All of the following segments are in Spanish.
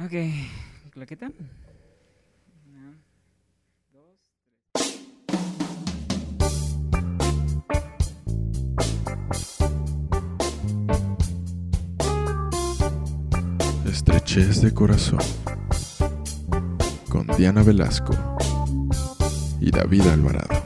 Ok, claqueta. Estrechez de corazón. Con Diana Velasco y David Alvarado.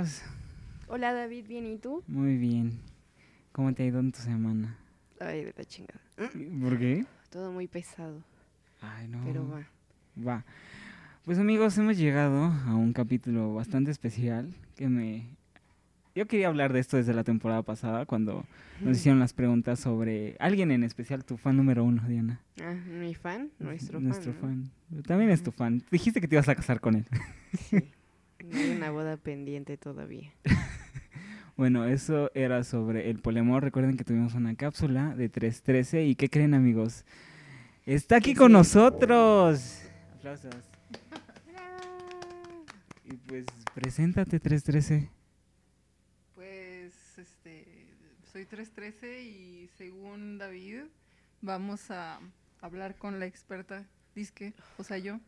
Estás? Hola David, ¿bien y tú? Muy bien. ¿Cómo te ha ido en tu semana? Ay, de la chingada. ¿Por qué? Todo muy pesado, Ay, no. pero va. Va. Pues amigos, hemos llegado a un capítulo bastante especial que me... Yo quería hablar de esto desde la temporada pasada cuando nos hicieron las preguntas sobre alguien en especial, tu fan número uno, Diana. Ah, mi fan, nuestro, Nuestro fan. fan. También es tu fan. Dijiste que te ibas a casar con él. Sí. Hay una boda pendiente todavía. Bueno, eso era sobre el poliamor. Recuerden que tuvimos una cápsula de 313 y ¿qué creen amigos? Está aquí con nosotros. Aplausos. Y pues preséntate 313. Pues, este, soy 313 y según David, vamos a hablar con la experta, disque, o sea, yo,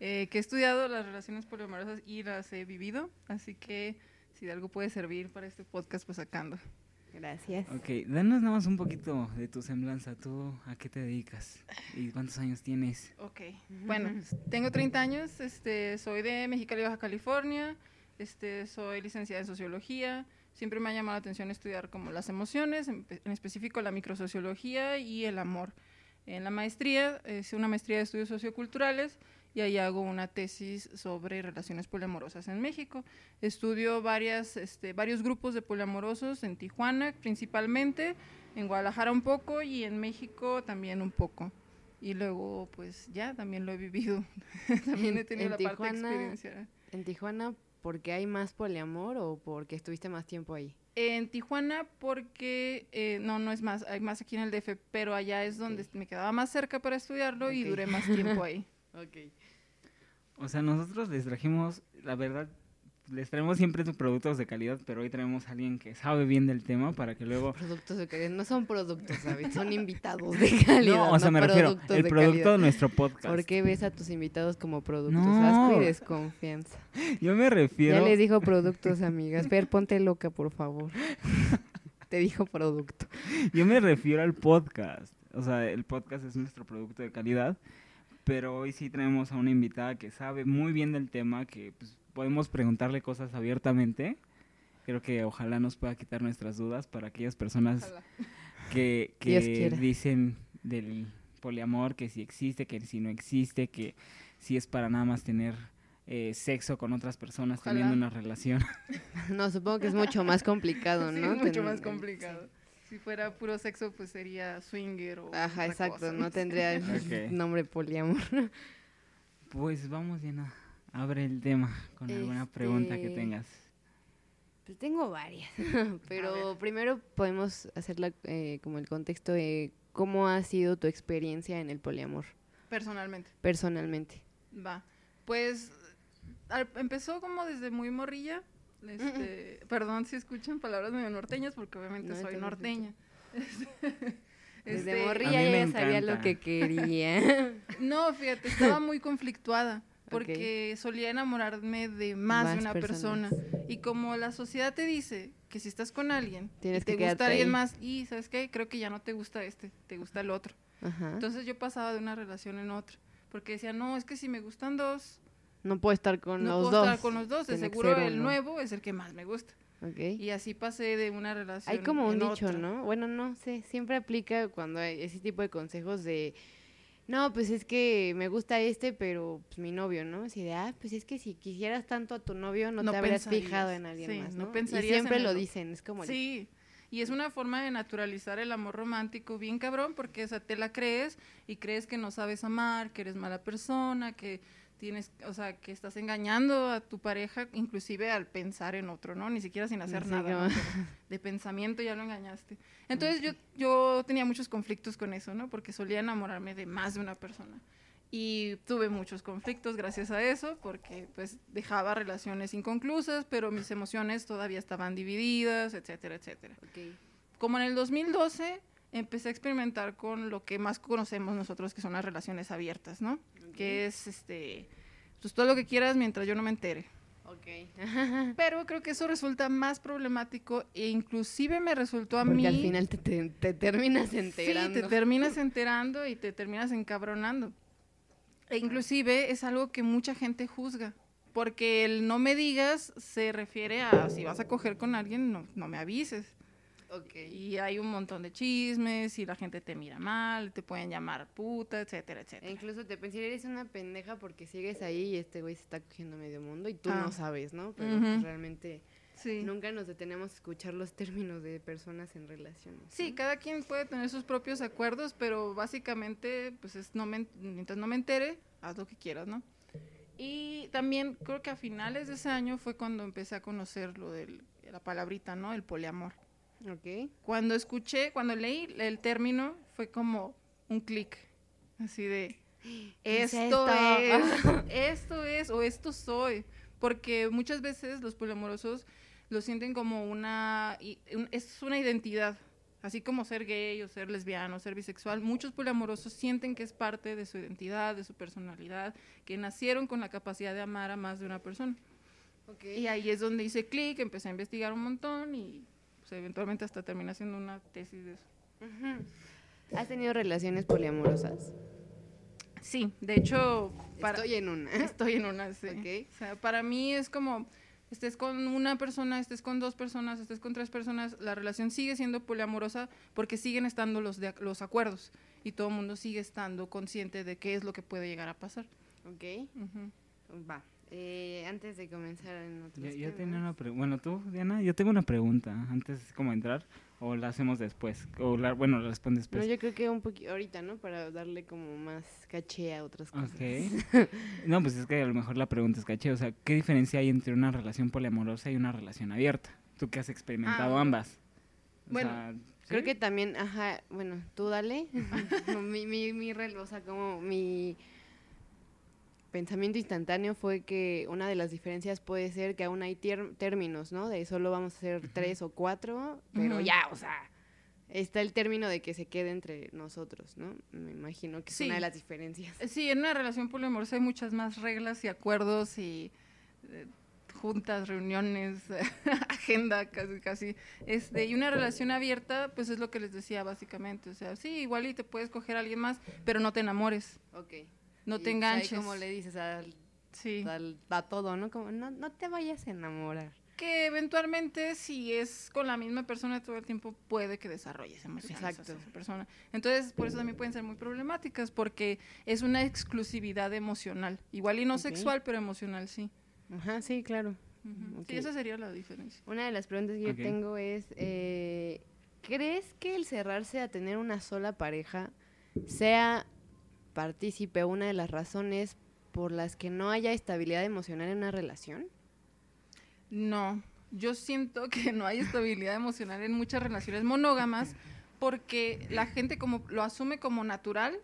eh, que he estudiado las relaciones poliamorosas y las he vivido, así que si de algo puede servir para este podcast, pues sacando. Gracias. Ok, danos nada más un poquito de tu semblanza. ¿Tú a qué te dedicas? ¿Y cuántos años tienes? Ok, bueno, tengo 30 años, este, soy de Mexicali, Baja California, este, soy licenciada en Sociología, siempre me ha llamado la atención estudiar como las emociones, en, en específico la microsociología y el amor. En la maestría, es una maestría de estudios socioculturales y ahí hago una tesis sobre relaciones poliamorosas en México. Estudio varias, este, varios grupos de poliamorosos en Tijuana principalmente, en Guadalajara un poco y en México también un poco. Y luego, pues ya, también lo he vivido. también he tenido En la parte de Tijuana- experiencia. ¿En Tijuana porque hay más poliamor o porque estuviste más tiempo ahí? En Tijuana porque, eh, no, no es más, hay más aquí en el DF, pero allá es donde Ok. me quedaba más cerca para estudiarlo y Ok. duré más tiempo ahí. Ok. O sea, nosotros les trajimos, la verdad, les traemos siempre productos de calidad, pero hoy traemos a alguien que sabe bien del tema para que luego... Productos de calidad. No son productos, ¿sabes? Son invitados de calidad. no, o sea, me refiero, el de producto calidad. de nuestro podcast. ¿Por qué ves a tus invitados como productos? No. Asco y desconfianza. Yo me Ya refiero... les dijo productos, amigas. Fer, ponte loca, por favor. Te dijo producto. Yo me refiero al podcast. O sea, el podcast es nuestro producto de calidad. Pero hoy sí tenemos a una invitada que sabe muy bien del tema, que pues, podemos preguntarle cosas abiertamente. Creo que ojalá nos pueda quitar nuestras dudas para aquellas personas Ojalá. que, que dicen del poliamor, que si existe, que si no existe, que si es para nada más tener eh, sexo con otras personas Ojalá. teniendo una relación. No, supongo que es mucho más complicado, Sí, ¿no? es mucho Ten- más complicado. Si fuera puro sexo, pues sería swinger o Ajá, exacto. cosa. No tendría el Ok. nombre poliamor. Pues vamos, Diana, abre el tema con alguna pregunta que Este, tengas. Pues tengo varias. Pero primero podemos hacer la, eh, como el contexto de cómo ha sido tu experiencia en el poliamor, Personalmente. personalmente. Va. Pues al- empezó como desde muy morrilla. Este, Perdón si escuchan palabras medio norteñas, porque obviamente No, soy norteña. Desde Este, morrilla A mí me ya sabía lo que quería. No, fíjate, estaba muy conflictuada porque solía enamorarme de más, Más de una personas. persona. Y como la sociedad te dice que si estás con alguien, Tienes y te que gusta alguien más y, ¿sabes qué? Creo que ya no te gusta este, te gusta el otro. Ajá. Entonces yo pasaba de una relación en otra. Porque decía, no, es que si me gustan dos, no puedo estar con no los puedo dos. estar con los dos. De Tiene que seguro ser el uno. nuevo es el que más me gusta. Ok. Y así pasé de una relación. Hay como un en dicho, otra. ¿no? Bueno, no sé, siempre aplica cuando hay ese tipo de consejos de, no, pues es que me gusta este, pero pues, mi novio, ¿no? Así de, ah, pues es que si quisieras tanto a tu novio, no, No te habrías pensarías, fijado en alguien sí, más, no ¿no? pensarías y siempre lo dicen, es como, de, Sí, y es una forma de naturalizar el amor romántico bien cabrón, porque o sea, te la crees y crees que no sabes amar, que eres mala persona, que tienes, o sea, que estás engañando a tu pareja, inclusive al pensar en otro, ¿no? Ni siquiera sin hacer Sí, nada, ¿no? De pensamiento ya lo engañaste. Entonces yo, yo tenía muchos conflictos con eso, ¿no? Porque solía enamorarme de más de una persona. Y tuve muchos conflictos gracias a eso, porque pues dejaba relaciones inconclusas, pero mis emociones todavía estaban divididas, etcétera, etcétera Ok. como en el 2012 empecé a experimentar con lo que más conocemos nosotros que son las relaciones abiertas, ¿no? Que es este pues todo lo que quieras mientras yo no me entere. Ok. Pero creo que eso resulta más problemático e inclusive me resultó a Porque mí al final te, te- te terminas Sí, enterando. te terminas enterando y te terminas encabronando. E inclusive es algo que mucha gente juzga, porque el no me digas se refiere a si vas a coger con alguien, no, no me avises. Y hay un montón de chismes y la gente te mira mal, te pueden llamar puta, etcétera, E etcétera. incluso te pensé, eres una pendeja porque sigues ahí y este güey se está cogiendo medio mundo y tú Ah. no sabes, ¿no? Pero pues, realmente Sí. nunca nos detenemos a escuchar los términos de personas en relaciones. Sí, ¿no? cada quien puede tener sus propios acuerdos, pero básicamente, pues es no me, en- mientras no me entere, haz lo que quieras, ¿no? Y también creo que a finales de ese año fue cuando empecé a conocer lo de la palabrita, ¿no? El poliamor. Ok. Cuando escuché, cuando leí el término, fue como un clic, así de, ¿Qué es esto es, esto es, o esto soy. Porque muchas veces los poliamorosos lo sienten como una, es una identidad. Así como ser gay o ser lesbiano, ser bisexual, muchos poliamorosos sienten que es parte de su identidad, de su personalidad, que nacieron con la capacidad de amar a más de una persona. Y ahí es donde hice clic, empecé a investigar un montón y pues, eventualmente hasta terminé haciendo una tesis de eso. ¿Has tenido relaciones poliamorosas? Sí, de hecho, para, Estoy en una. estoy en una, sí. Ok. O sea, para mí es como, estés con una persona, estés con dos personas, estés con tres personas, la relación sigue siendo poliamorosa porque siguen estando los, de, los acuerdos y todo el mundo sigue estando consciente de qué es lo que puede llegar a pasar. Ok. Ujú. Va. Eh, antes de comenzar en otros Yo, yo temas. tenía una pregunta. Bueno, tú, Diana, yo tengo una pregunta antes como entrar o la hacemos después. O la, bueno, la respondes No, después. yo creo que un poquito ahorita, ¿no? Para darle como más caché a otras cosas. Ok. No, pues es que a lo mejor la pregunta es caché. O sea, ¿qué diferencia hay entre una relación poliamorosa y una relación abierta? Tú que has experimentado Ah, ambas. O bueno, sea, Creo que también, ajá, bueno, tú dale. mi, mi, mi, rel- o sea, como mi pensamiento instantáneo fue que una de las diferencias puede ser que aún hay términos, ¿no? De solo vamos a hacer tres o cuatro, pero ya, o sea, está el término de que se quede entre nosotros, ¿no? Me imagino que es Sí. una de las diferencias. Eh, Sí, en una relación poliamorosa hay muchas más reglas y acuerdos y eh, juntas, reuniones, agenda casi, casi. Este, y una relación abierta, pues es lo que les decía básicamente. O sea, sí, igual y te puedes coger a alguien más, pero no te enamores, Ok. No Y, te pues, ahí enganches. como le dices al, Sí. al- a todo, ¿no? Como, no, no te vayas a enamorar. Que eventualmente, si es con la misma persona todo el tiempo, puede que desarrolles emociones hacia Exacto. esa persona. Entonces, por eso también pueden ser muy problemáticas, porque es una exclusividad emocional. Igual y no sexual, pero emocional sí. Ajá, sí, claro. Sí, esa sería la diferencia. Una de las preguntas que yo tengo es, eh, ¿crees que el cerrarse a tener una sola pareja sea partícipe una de las razones por las que no haya estabilidad emocional en una relación? No, yo siento que no hay estabilidad emocional en muchas relaciones monógamas porque la gente como lo asume como natural,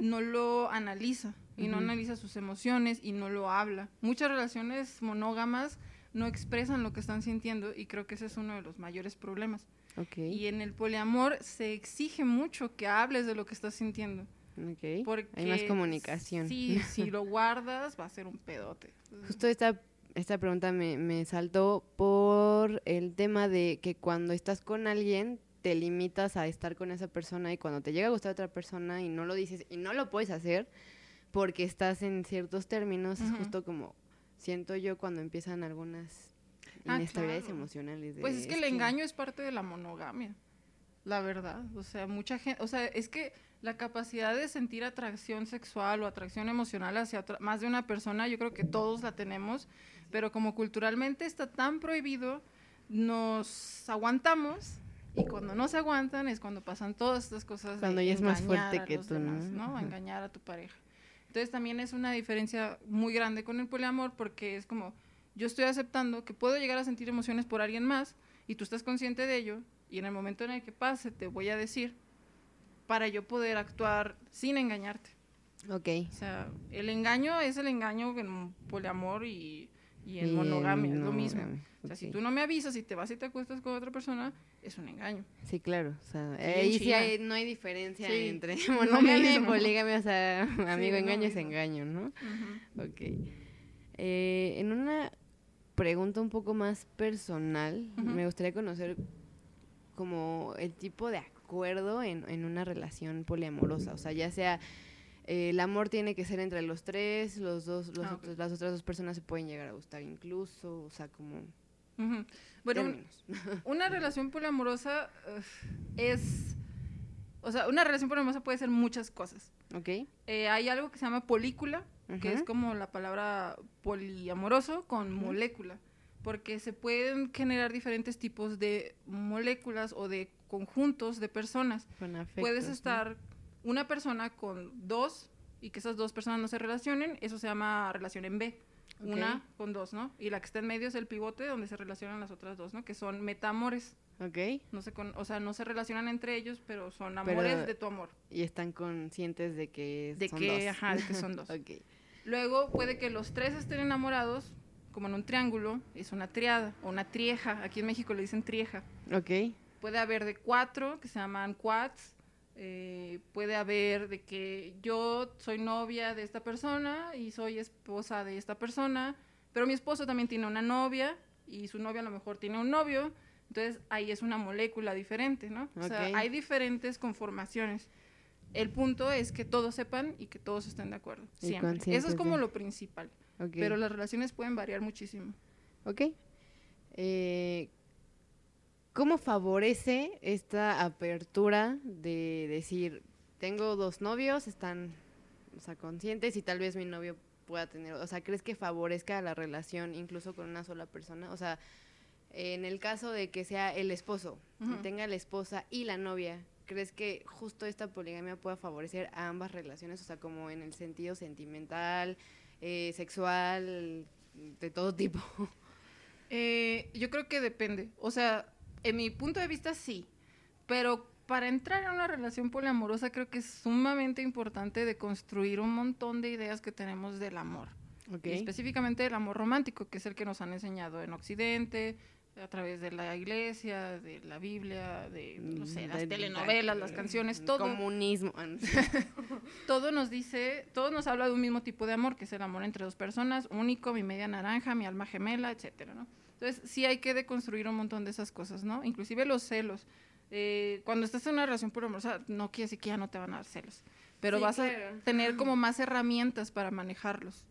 no lo analiza y no Ujú. analiza sus emociones y no lo habla. Muchas relaciones monógamas no expresan lo que están sintiendo y creo que ese es uno de los mayores problemas. Ok, Y en el poliamor se exige mucho que hables de lo que estás sintiendo. Ok. Porque Hay más comunicación. Sí, si lo guardas va a ser un pedote. Justo esta, esta pregunta me, me saltó por el tema de que cuando estás con alguien te limitas a estar con esa persona y cuando te llega a gustar otra persona y no lo dices y no lo puedes hacer porque estás en ciertos términos, es Ujú. justo como siento yo cuando empiezan algunas Ah, inestabilidades claro. emocionales. de, Pues es que es el engaño es parte de la monogamia, la verdad. O sea, mucha gente, o sea, es que la capacidad de sentir atracción sexual o atracción emocional hacia otra- más de una persona, yo creo que todos la tenemos, pero como culturalmente está tan prohibido, nos aguantamos y cuando no se aguantan es cuando pasan todas estas cosas. de Cuando ya es más fuerte que tú, ¿no? demás, ¿no? Ajá. Engañar a tu pareja. Entonces también es una diferencia muy grande con el poliamor porque es como yo estoy aceptando que puedo llegar a sentir emociones por alguien más y tú estás consciente de ello y en el momento en el que pase te voy a decir para yo poder actuar sin engañarte. Ok. O sea, el engaño es el engaño en poliamor y, y en Y monogamia, en es lo mismo. O sea, si tú no me avisas y te vas y te acuestas con otra persona, es un engaño. Sí, claro. O sea, ahí sí hay- no hay diferencia Sí, entre monogamia y poligamia. O sea, amigo engaño es engaño, ¿no? Ok. Eh, en una pregunta un poco más personal, me gustaría conocer como el tipo de acuerdo en, en una relación poliamorosa. O sea, ya sea eh, el amor tiene que ser entre los tres, los dos, los Ah, otros- las otras dos personas se pueden llegar a gustar incluso, o sea, como Ujú. Bueno, un- una relación poliamorosa es... O sea, una relación poliamorosa puede ser muchas cosas. ¿Ok? Eh, hay algo que se llama polícula, que es como la palabra poliamoroso con molécula, porque se pueden generar diferentes tipos de moléculas o de conjuntos de personas. Con Puedes afectos, ¿no? estar una persona con dos y que esas dos personas no se relacionen, eso se llama relación en B. Una con dos, ¿no? Y la que está en medio es el pivote donde se relacionan las otras dos, ¿no? Que son metamores. Ok. No se con- o sea, no se relacionan entre ellos, pero son Pero- amores de tu amor. Y están conscientes de que De son que, dos. ajá, de que son dos. ok. Luego puede que los tres estén enamorados, como en un triángulo, es una triada o una trieja. Aquí en México le dicen trieja. Ok. Puede haber de cuatro, que se llaman quads. eh, puede haber de que yo soy novia de esta persona y soy esposa de esta persona, pero mi esposo también tiene una novia y su novia a lo mejor tiene un novio. Entonces ahí es una molécula diferente, ¿no? O sea, hay diferentes conformaciones. El punto es que todos sepan y que todos estén de acuerdo. Siempre. Eso es como lo principal. Pero las relaciones pueden variar muchísimo. Ok. Eh, ¿Cómo favorece esta apertura de decir, tengo dos novios, están o sea, conscientes y tal vez mi novio pueda tener, o sea, ¿crees que favorezca la relación incluso con una sola persona? O sea, en el caso de que sea el esposo y Ujú. tenga la esposa y la novia, ¿crees que justo esta poligamia pueda favorecer a ambas relaciones? O sea, como en el sentido sentimental, eh, sexual, de todo tipo. Eh, yo creo que depende. O sea, en mi punto de vista sí. Pero para entrar en una relación poliamorosa creo que es sumamente importante de construir un montón de ideas que tenemos del amor. Ok. Y específicamente del amor romántico, que es el que nos han enseñado en Occidente, a través de la iglesia, de la Biblia, de, no sé, las De- telenovelas, las canciones, todo. Comunismo. Ah, todo nos dice, todo nos habla de un mismo tipo de amor, que es el amor entre dos personas, único, mi media naranja, mi alma gemela, etcétera, ¿no? Entonces, sí hay que deconstruir un montón de esas cosas, ¿no? Inclusive los celos. Eh, cuando estás en una relación poliamorosa, no quiere decir que ya no te van a dar celos, pero Sí, vas claro. a tener como más herramientas para manejarlos.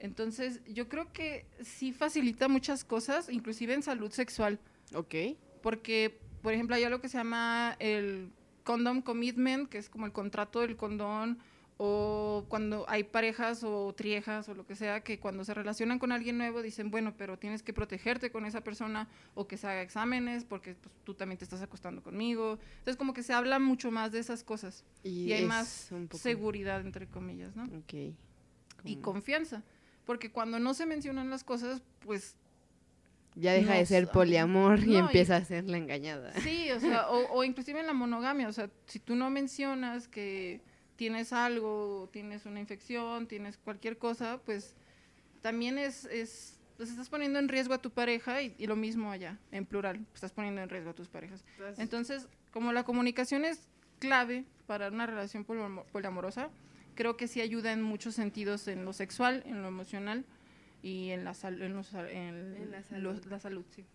Entonces, yo creo que sí facilita muchas cosas, inclusive en salud sexual. ok. Porque, por ejemplo, hay algo que se llama el condom commitment, que es como el contrato del condón, o cuando hay parejas o triejas o lo que sea, que cuando se relacionan con alguien nuevo dicen, bueno, pero tienes que protegerte con esa persona o que se haga exámenes porque pues, tú también te estás acostando conmigo. Entonces, como que se habla mucho más de esas cosas y, hay más seguridad, entre comillas, ¿no? Ok. Y confianza. Porque cuando no se mencionan las cosas, pues Ya deja de ser poliamor y No, y- empieza a ser la engañada. Sí, o sea, o, o inclusive en la monogamia, o sea, si tú no mencionas que tienes algo, tienes una infección, tienes cualquier cosa, pues también es, es pues estás poniendo en riesgo a tu pareja y, y lo mismo allá, en plural, estás poniendo en riesgo a tus parejas. Entonces, como la comunicación es clave para una relación poliamo- poliamorosa, creo que sí ayuda en muchos sentidos, en lo sexual, en lo emocional y en la, sal- en los- en En la salud. la salud, sí.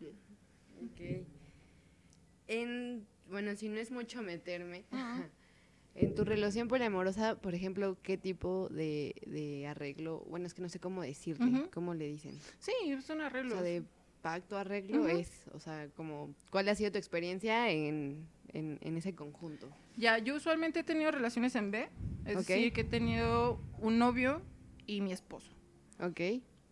En, bueno, si no es mucho meterme, en tu relación poliamorosa, por ejemplo, ¿qué tipo de, de arreglo? Bueno, es que no sé cómo decirle, Ujú. ¿cómo le dicen? Sí, son O arreglos. sea, de pacto, arreglo, es, o sea, como, ¿cuál ha sido tu experiencia en, en, en ese conjunto? Ya, yo usualmente he tenido relaciones en B, es Ok. decir, que he tenido un novio y mi esposo. Ok,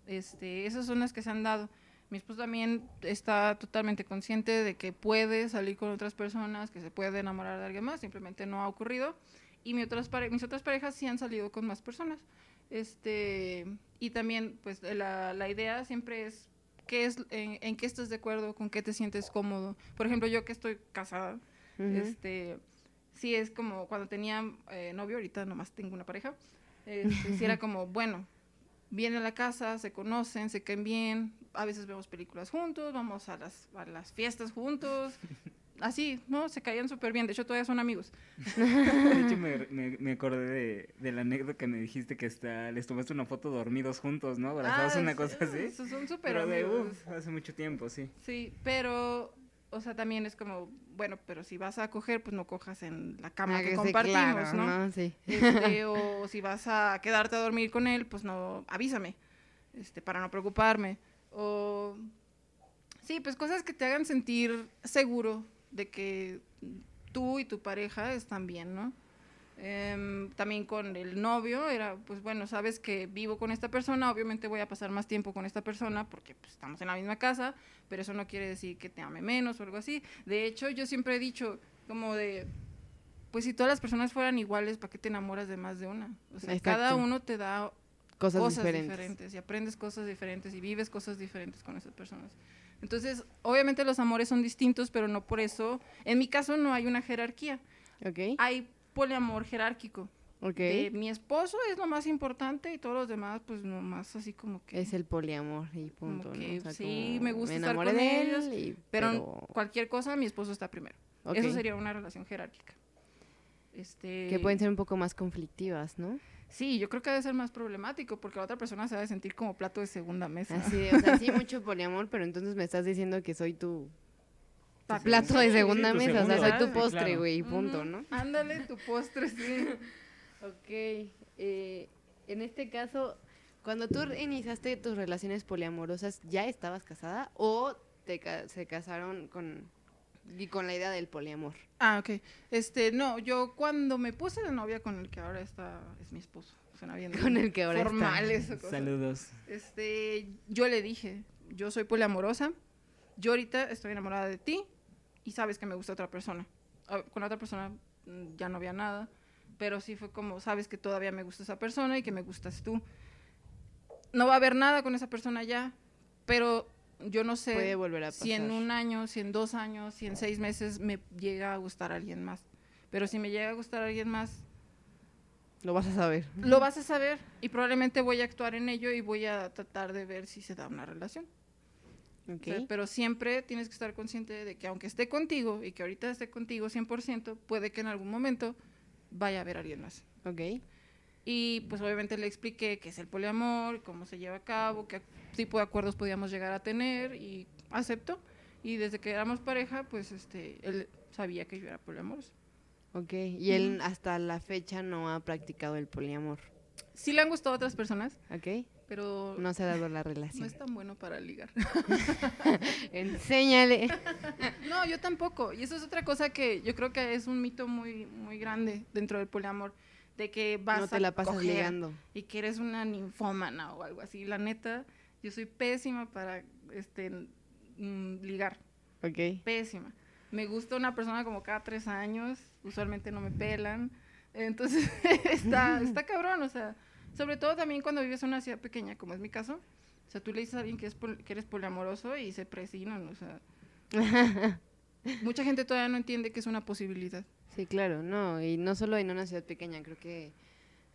Este, esas son las que se han dado. Mi esposo también está totalmente consciente de que puede salir con otras personas, que se puede enamorar de alguien más, simplemente no ha ocurrido. y mi otras mis otras parejas sí han salido con más personas. Este, y también, pues, la, la idea siempre es qué es, en, en qué estás de acuerdo, con qué te sientes cómodo. Por ejemplo, yo que estoy casada, Ujú. este, sí es como cuando tenía eh, novio, ahorita nomás tengo una pareja, este, sí era como, bueno, vienen a la casa, se conocen, se caen bien, a veces vemos películas juntos, vamos a las, a las fiestas juntos, así, ¿no? Se caían súper bien, de hecho todavía son amigos. De hecho, me, me, me acordé de, de la anécdota que me dijiste que está, les tomaste una foto dormidos juntos, ¿no? Abrazados, Ah, una sí, cosa así. Son súper Pero de, amigos. uf, hace mucho tiempo, sí. Sí, pero, o sea, también es como, bueno, pero si vas a coger, pues no cojas en la cama Ah, que sí, compartimos, claro, ¿no? Sí. Este, o si vas a quedarte a dormir con él, pues no, avísame, este, para no preocuparme. O, sí, pues cosas que te hagan sentir seguro de que tú y tu pareja están bien, ¿no? Em, también con el novio era, pues bueno, sabes que vivo con esta persona, obviamente voy a pasar más tiempo con esta persona porque pues, estamos en la misma casa, pero eso no quiere decir que te ame menos o algo así. De hecho, yo siempre he dicho como de, pues si todas las personas fueran iguales, ¿para qué te enamoras de más de una? O sea, cada Exacto. uno te da Cosas, cosas, diferentes. diferentes. y aprendes cosas diferentes y vives cosas diferentes con esas personas. Entonces, obviamente los amores son distintos, pero no por eso, en mi caso no hay una jerarquía, Ok. hay poliamor jerárquico. Ok. De mi esposo es lo más importante y todos los demás, pues nomás así como que... Es el poliamor y punto. ¿no? que O sea, sí, me gusta estar con de ellos, él y- pero, cualquier cosa, mi esposo está primero. ok. Eso sería una relación jerárquica. Este, Que pueden ser un poco más conflictivas, ¿no? Sí, yo creo que debe ser más problemático porque la otra persona se va a sentir como plato de segunda mesa. Así o sea, sí mucho poliamor, pero entonces me estás diciendo que soy tu Plato de segunda mesa, o sea, soy tu postre, claro. güey, punto, ¿no? Ándale, tu postre, sí. Ok, eh, en este caso, cuando tú iniciaste tus relaciones poliamorosas, ¿ya estabas casada o te ca- se casaron con, y con la idea del poliamor? Ah, ok. Este, no, yo cuando me puse de novia con el que ahora está, es mi esposo. Suena bien. Con el que ahora está. Saludos. Este, yo le dije, yo soy poliamorosa, yo ahorita estoy enamorada de ti y sabes que me gusta otra persona. Ah, Con la otra persona mm, ya no había nada, pero sí fue como, sabes que todavía me gusta esa persona y que me gustas tú. No va a haber nada con esa persona ya, pero yo no sé Puede volver a pasar. si en un año, si en dos años, si en seis meses me llega a gustar alguien más. Pero si me llega a gustar alguien más, Lo vas a saber. lo vas a saber y probablemente voy a actuar en ello y voy a tratar de ver si se da una relación. O Ok. sea, pero siempre tienes que estar consciente de que aunque esté contigo y que ahorita esté contigo 100%, puede que en algún momento vaya a haber alguien más. Ok. Y pues obviamente le expliqué qué es el poliamor, cómo se lleva a cabo, qué tipo de acuerdos podíamos llegar a tener y aceptó. Y desde que éramos pareja, pues este, él sabía que yo era poliamorosa. Ok. Y él hasta la fecha no ha practicado el poliamor. Sí le han gustado a otras personas, Ok. Pero No se ha dado la no relación. es tan bueno para ligar. Enséñale. No, yo tampoco. Y eso es otra cosa que yo creo que es un mito muy, muy grande dentro del poliamor. De que vas No te a la pasas coger ligando. y que eres una ninfómana o algo así. La neta, yo soy pésima para este mm, ligar. Ok. Pésima. Me gusta una persona como cada tres años. Usualmente no me pelan. Entonces, está, está cabrón. O sea, sobre todo también cuando vives en una ciudad pequeña, como es mi caso. O sea, tú le dices a alguien que, es pol- que eres poliamoroso y se presinan. O sea, mucha gente todavía no entiende que es una posibilidad. Sí, claro, no, y no solo en una ciudad pequeña, creo que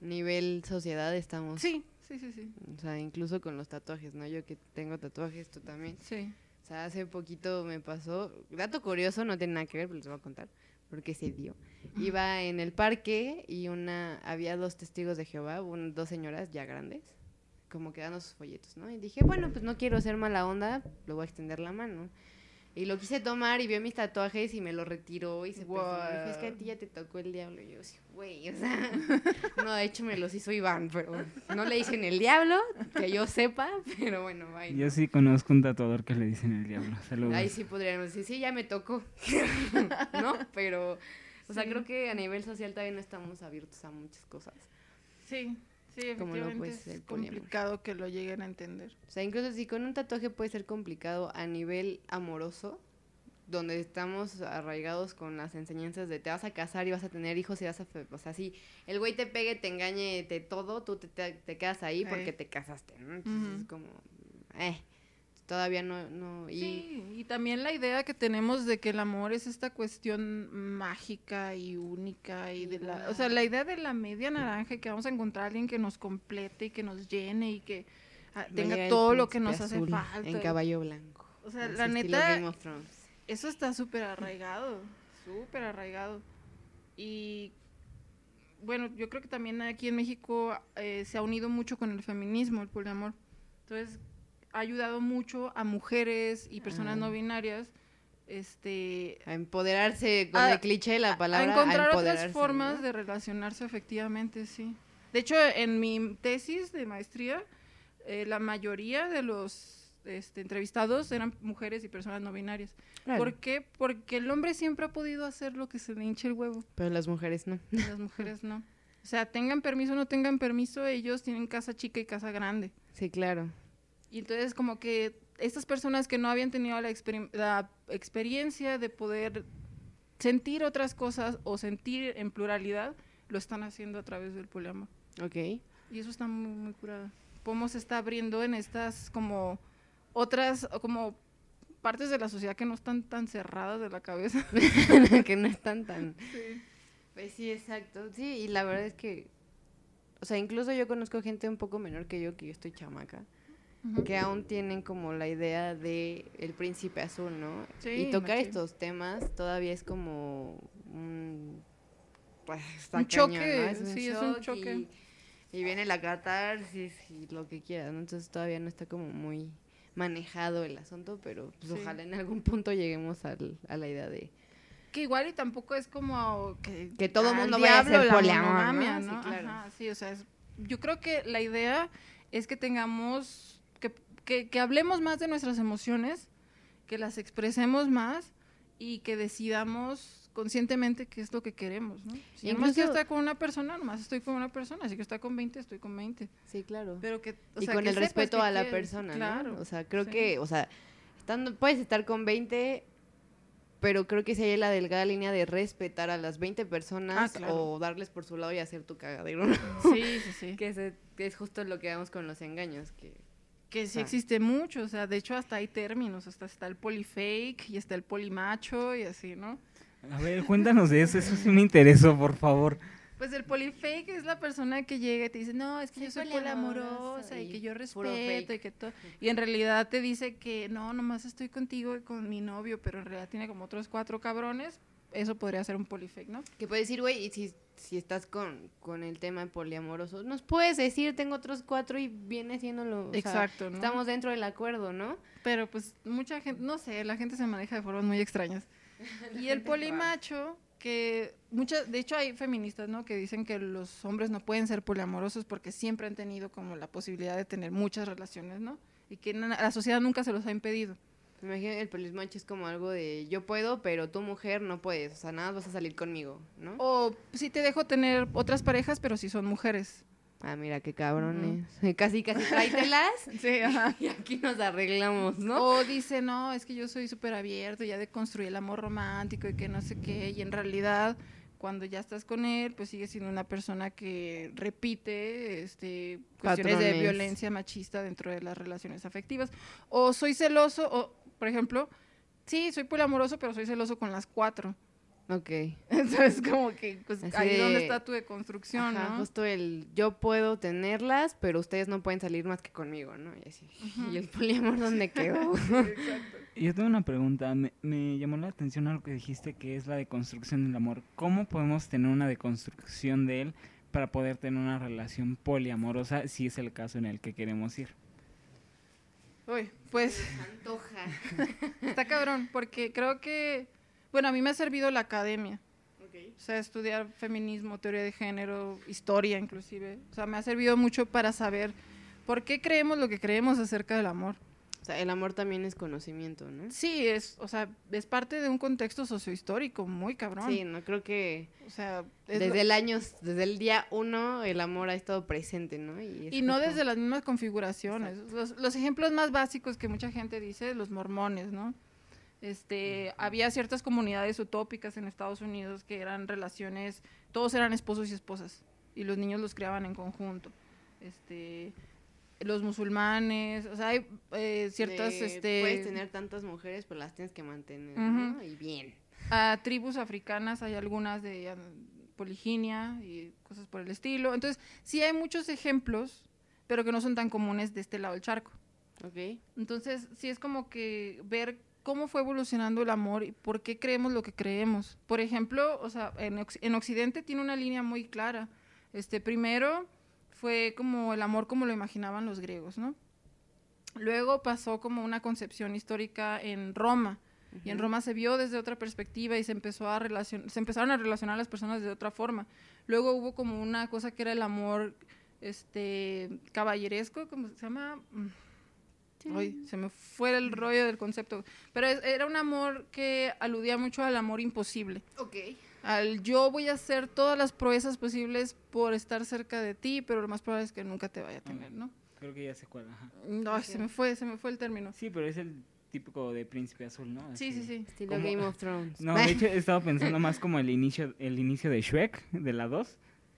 nivel sociedad estamos, Sí, sí, sí, sí. o sea, incluso con los tatuajes, ¿no? Yo que tengo tatuajes, tú también. Sí. O sea, hace poquito me pasó, dato curioso, no tiene nada que ver, pero les voy a contar, porque se dio. Iba en el parque y una, había dos testigos de Jehová, un- dos señoras ya grandes, como que dando sus folletos, ¿no? Y dije, bueno, pues no quiero ser mala onda, le voy a extender la mano. Y lo quise tomar y vio mis tatuajes y me lo retiró y se presionó. Y dijo, es que a ti ya te tocó el diablo. Y yo, sí, güey, o sea, no, de hecho me los hizo Iván, pero no le dicen el diablo, que yo sepa, pero bueno, bye. Yo sí conozco un tatuador que le dicen el diablo. Saludos. Ahí sí podríamos decir, sí, ya me tocó, ¿no? Pero, o sea, Sí. creo que a nivel social todavía no estamos abiertos a muchas cosas. Sí, sí, Como lo efectivamente puede ser el es poliamor. complicado que lo lleguen a entender. O sea, incluso si con un tatuaje puede ser complicado a nivel amoroso, donde estamos arraigados con las enseñanzas de te vas a casar y vas a tener hijos y vas a... O sea, si el güey te pegue, te engañe, te todo, tú te, te- te quedas ahí porque te casaste, ¿no? Entonces es como... Eh, todavía no... no y, Sí, y también la idea que tenemos de que el amor es esta cuestión mágica y única y de la, o sea, la idea de la media naranja y que vamos a encontrar a alguien que nos complete y que nos llene y que ah, a tenga todo lo que nos hace falta. En caballo blanco. O sea, la neta, Game of Thrones. eso está súper arraigado, súper arraigado. Y bueno, yo creo que también aquí en México eh, se ha unido mucho con el feminismo, el poliamor. Entonces, ha ayudado mucho a mujeres y personas Ah. no binarias este, A empoderarse con A- el cliché de la a palabra. encontrar empoderarse, otras formas ¿no? de relacionarse efectivamente, sí. De hecho, en mi tesis de maestría, eh, la mayoría de los este, entrevistados eran mujeres y personas no binarias. Claro, ¿Por qué? Porque el hombre siempre ha podido hacer lo que se le hinche el huevo, Pero las mujeres no. las mujeres no. O sea, tengan permiso o no tengan permiso, ellos tienen casa chica y casa grande. Sí, claro. Y entonces como que estas personas que no habían tenido la, experim- la experiencia de poder sentir otras cosas o sentir en pluralidad, lo están haciendo a través del poliamor. Ok. Y eso está muy, muy curado. Podemos está abriendo en estas como otras, como partes de la sociedad que no están tan cerradas de la cabeza. que no están tan... Pues sí, exacto. Sí, y la verdad es que... O sea, incluso yo conozco gente un poco menor que yo, que yo estoy chamaca, que aún tienen como la idea de el príncipe azul, ¿no? Sí, y tocar machín. estos temas todavía es como un... Pues, Un cañón, choque, ¿no? Es un sí, es un choque. Y, y viene la catarsis y lo que quieras, ¿no? Entonces todavía no está como muy manejado el asunto, pero pues, Sí. ojalá en algún punto lleguemos al- a la idea de... Que igual y tampoco es como que, Que todo al mundo vaya a ser la poliamor, ¿no? Sí, ¿no? claro. Ajá, sí, o sea, es- yo creo que la idea es que tengamos, que, que, que hablemos más de nuestras emociones, que las expresemos más y que decidamos conscientemente qué es lo que queremos, ¿no? Si Incluso- quiero estar con una persona, nomás estoy con una persona, si quiero estar con 20, estoy con 20. Sí, claro. Pero que, o y sea, con que el respeto a la quieres, persona, claro. ¿no? O sea, creo sí. que, o sea, estando, puedes estar con 20, pero creo que si hay la delgada línea de respetar a las 20 personas Ah, claro. o darles por su lado y hacer tu cagadero, ¿no? Sí, sí, sí. que, se- que es justo lo que vemos con los engaños, que Que sí sea. existe mucho, o sea, de hecho hasta hay términos, hasta está el polifake y está el polimacho y así, ¿no? A ver, cuéntanos de eso, eso sí me interesó, por favor. Pues el polifake es la persona que llega y te dice, no, es que yo soy poliamorosa y y que yo respeto y que todo. Y en realidad te dice que no, nomás estoy contigo y con mi novio, pero en realidad tiene como otros cuatro cabrones. Eso podría ser un polifake, ¿no? Que puedes decir, güey, y si, si estás con, con el tema poliamoroso, nos puedes decir, tengo otros cuatro y viene siendo lo... o sea, Exacto, ¿no? Estamos dentro del acuerdo, ¿no? Pero pues mucha gente, no sé, la gente se maneja de formas muy extrañas. y el polimacho, que muchas, de hecho hay feministas, ¿no? Que dicen que los hombres no pueden ser poliamorosos porque siempre han tenido como la posibilidad de tener muchas relaciones, ¿no? Y que la sociedad nunca se los ha impedido. Me imagino el polismacho es como algo de yo puedo, pero tu mujer no puedes. O sea, nada vas a salir conmigo, ¿no? O sí te dejo tener otras parejas, pero si son mujeres. Ah, mira qué cabrones. Casi, casi tráetelas. Sí, ajá. y aquí nos arreglamos, ¿no? O dice, no, es que yo soy súper abierto, ya deconstruí el amor romántico y que no sé qué, y en realidad cuando ya estás con él, pues sigue siendo una persona que repite este, cuestiones de Patrones. violencia machista dentro de las relaciones afectivas. O soy celoso, o por ejemplo, sí, soy poliamoroso, pero soy celoso con las cuatro. Ok. Entonces, como que pues, Así ahí es donde de- está tu deconstrucción, Ajá, ¿no? justo el yo puedo tenerlas, pero ustedes no pueden salir más que conmigo, ¿no? Y así. ¿Y el poliamor dónde quedó? Yo tengo una pregunta, me, me llamó la atención algo que dijiste que es la deconstrucción del amor. ¿Cómo podemos tener una deconstrucción de él para poder tener una relación poliamorosa si es el caso en el que queremos ir? Uy, pues Antoja. está cabrón, porque creo que, bueno, a mí me ha servido la academia. O sea, estudiar feminismo, teoría de género, historia inclusive. O sea, me ha servido mucho para saber por qué creemos lo que creemos acerca del amor. Sea, el amor también es conocimiento, ¿no? Sí, es, o sea, es parte de un contexto sociohistórico muy cabrón. Sí, no creo que O sea, es desde lo- el año, desde el día uno, el amor ha estado presente, ¿no? Y, no desde las mismas configuraciones. Los, los ejemplos más básicos que mucha gente dice, los mormones, ¿no? Este, había ciertas comunidades utópicas en Estados Unidos que eran relaciones, todos eran esposos y esposas y los niños los criaban en conjunto. Este, los musulmanes, o sea, hay eh, ciertas, De, este, Puedes tener tantas mujeres, pero las tienes que mantener. Y bien. a tribus africanas hay algunas de poliginia y cosas por el estilo. Entonces, sí hay muchos ejemplos, pero que no son tan comunes de este lado del charco. Ok. Entonces, sí es como que ver cómo fue evolucionando el amor y por qué creemos lo que creemos. Por ejemplo, o sea, en, en Occidente tiene una línea muy clara. Este, primero fue como el amor como lo imaginaban los griegos, ¿no? Luego pasó como una concepción histórica en Roma. Y en Roma se vio desde otra perspectiva y se empezó a relacion- se empezaron a relacionar las personas de otra forma. Luego hubo como una cosa que era el amor este caballeresco, ¿cómo se llama? Mm. Ay, se me fue el rollo del concepto. Pero es- era un amor que aludía mucho al amor imposible. Ok. Al yo voy a hacer todas las proezas posibles por estar cerca de ti, pero lo más probable es que nunca te vaya a tener, ¿no? Creo que ya sé cuál, ajá. No, ay, se me fue, se me fue el término. Sí, pero es el típico de príncipe azul, ¿no? Sí, sí, Así. sí. Estilo ¿Cómo? Game of Thrones. No, de hecho he estado pensando más como el inicio, el inicio de Shrek, de la 2.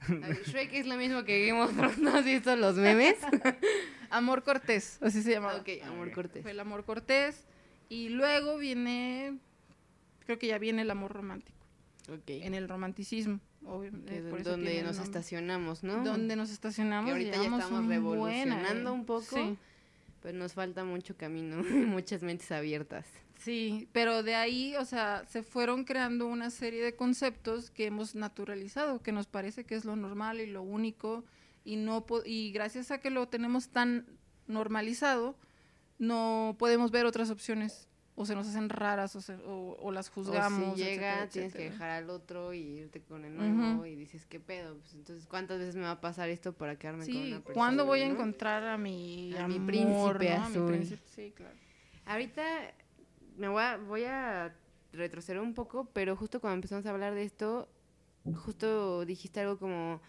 A ver, Shrek es lo mismo que Game of Thrones. ¿No has visto los memes? Amor cortés, así se llamaba. ok, amor Ok. cortés. Fue el amor cortés. Y luego viene, creo que ya viene el amor romántico. En el romanticismo, por eso donde nos estacionamos, ¿no? Donde nos estacionamos. Que ahorita ya estamos revolucionando un poco. Sí. Pues nos falta mucho camino muchas mentes abiertas. Sí, pero de ahí, o sea, se fueron creando una serie de conceptos que hemos naturalizado, que nos parece que es lo normal y lo único, y no po- y gracias a que lo tenemos tan normalizado, no podemos ver otras opciones o se nos hacen raras o, se- o- o las juzgamos. o si llega, etcétera, tienes que dejar al otro y irte con el nuevo y dices, ¿qué pedo? Pues entonces, ¿cuántas veces me va a pasar esto para quedarme con una persona? ¿cuándo voy a encontrar a mi, A mi príncipe ¿no? A mi azul. príncipe, sí, claro. Ahorita me voy a, voy a retroceder un poco, pero justo cuando empezamos a hablar de esto, justo dijiste algo como,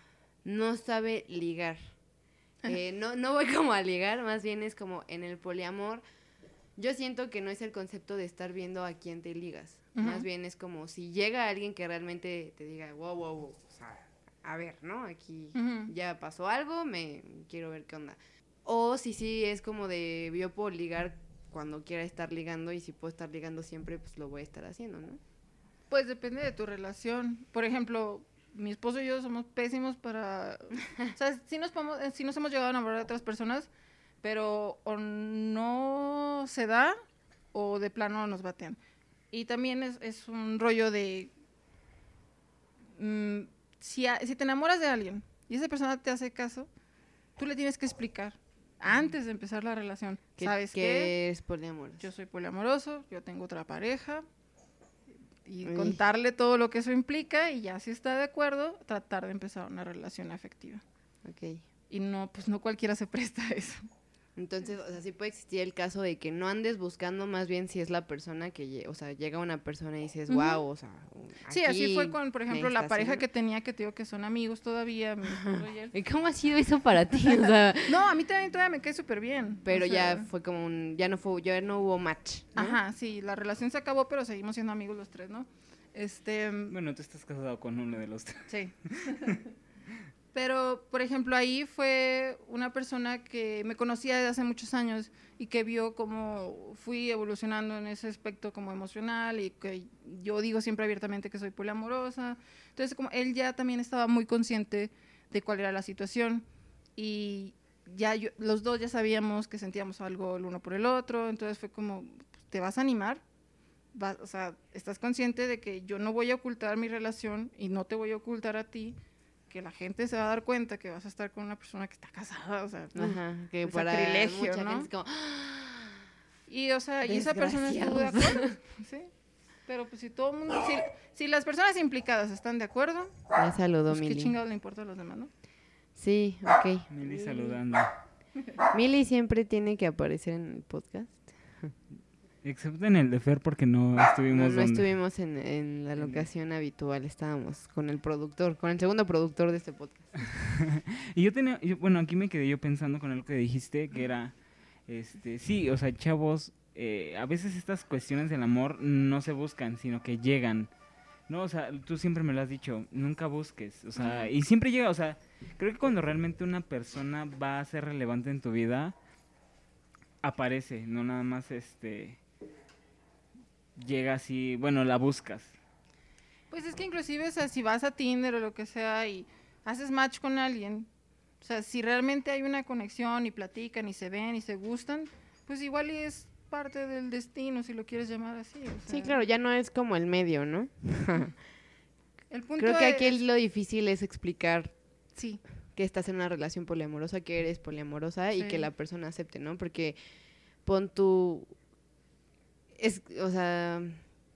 no sabe ligar. Eh, no, no voy como a ligar, más bien es como en el poliamor. Yo siento que no es el concepto de estar viendo a quién te ligas. Más bien es como si llega alguien que realmente te diga, wow, wow, wow, o sea, a ver, ¿no? Aquí ya pasó algo, me quiero ver qué onda. O si sí es como de yo puedo ligar cuando quiera estar ligando y si puedo estar ligando siempre, pues lo voy a estar haciendo, ¿no? Pues depende de tu relación. Por ejemplo, mi esposo y yo somos pésimos para... o sea, sí nos, podemos, eh, sí nos hemos llegado a enamorar de otras personas, pero o no se da o de plano nos batean. Y también es, es un rollo de... mm, si, a- si te enamoras de alguien y esa persona te hace caso, tú le tienes que explicar antes de empezar la relación. Que, ¿Sabes que qué? es poliamor. yo soy poliamoroso, yo tengo otra pareja, y Uy. contarle todo lo que eso implica y ya si está de acuerdo, tratar de empezar una relación afectiva. Ok. Y no, pues no cualquiera se presta a eso. Entonces, o sea, sí puede existir el caso de que no andes buscando más bien si es la persona que, o sea, llega una persona y dices, wow, o sea, Sí, así fue con, por ejemplo, la pareja estaciono". que tenía, que te digo que son amigos todavía, y él. ¿Y cómo ha sido eso para ti? O sea, No, a mí también todavía me cae súper bien. o pero sea, ya fue como un, ya no fue, ya no hubo match. ¿no? Ajá, sí, la relación se acabó, pero seguimos siendo amigos los tres, ¿no? Este, Bueno, tú estás casado con uno de los tres. Sí. Pero, por ejemplo, ahí fue una persona que me conocía desde hace muchos años y que vio cómo fui evolucionando en ese aspecto como emocional y que yo digo siempre abiertamente que soy poliamorosa. Entonces, como él ya también estaba muy consciente de cuál era la situación y ya los dos ya sabíamos que sentíamos algo el uno por el otro, entonces fue como, ¿te vas a animar? Vas- o sea, estás consciente de que yo no voy a ocultar mi relación y no te voy a ocultar a ti, que la gente se va a dar cuenta que vas a estar con una persona que está casada, o sea, Ajá, que para sacrilegio, mucha ¿no? gente es como, y o sea, y esa persona estuvo de acuerdo, ¿sí? Pero pues si todo el mundo, si, si las personas implicadas están de acuerdo, ya saludó pues qué Mili. chingados le importa a los demás, ¿no? Sí, ok. Mili saludando. Mili siempre tiene que aparecer en el podcast. Excepto en el de Fer porque no No, estuvimos no donde- estuvimos en, en la locación habitual, estábamos con el productor, con el segundo productor de este podcast. Y yo tenía, yo- bueno, aquí me quedé yo pensando con algo que dijiste, que era, este, sí, o sea, chavos eh, a veces estas cuestiones del amor no se buscan, sino que llegan. No, o sea, tú siempre me lo has dicho, nunca busques, o sea, y siempre llega, o sea, creo que cuando realmente una persona va a ser relevante en tu vida, aparece, no nada más este llega así, bueno, la buscas. Pues es que inclusive, o sea, si vas a Tinder o lo que sea y haces match con alguien, o sea, si realmente hay una conexión y platican y se ven y se gustan, pues igual y es parte del destino, si lo quieres llamar así. o Sí, claro, ya no es como el medio, ¿no? El punto Creo que aquí es- lo difícil es explicar Sí, que estás en una relación poliamorosa, que eres poliamorosa y que la persona acepte, ¿no? Porque pon tu... Es, o sea,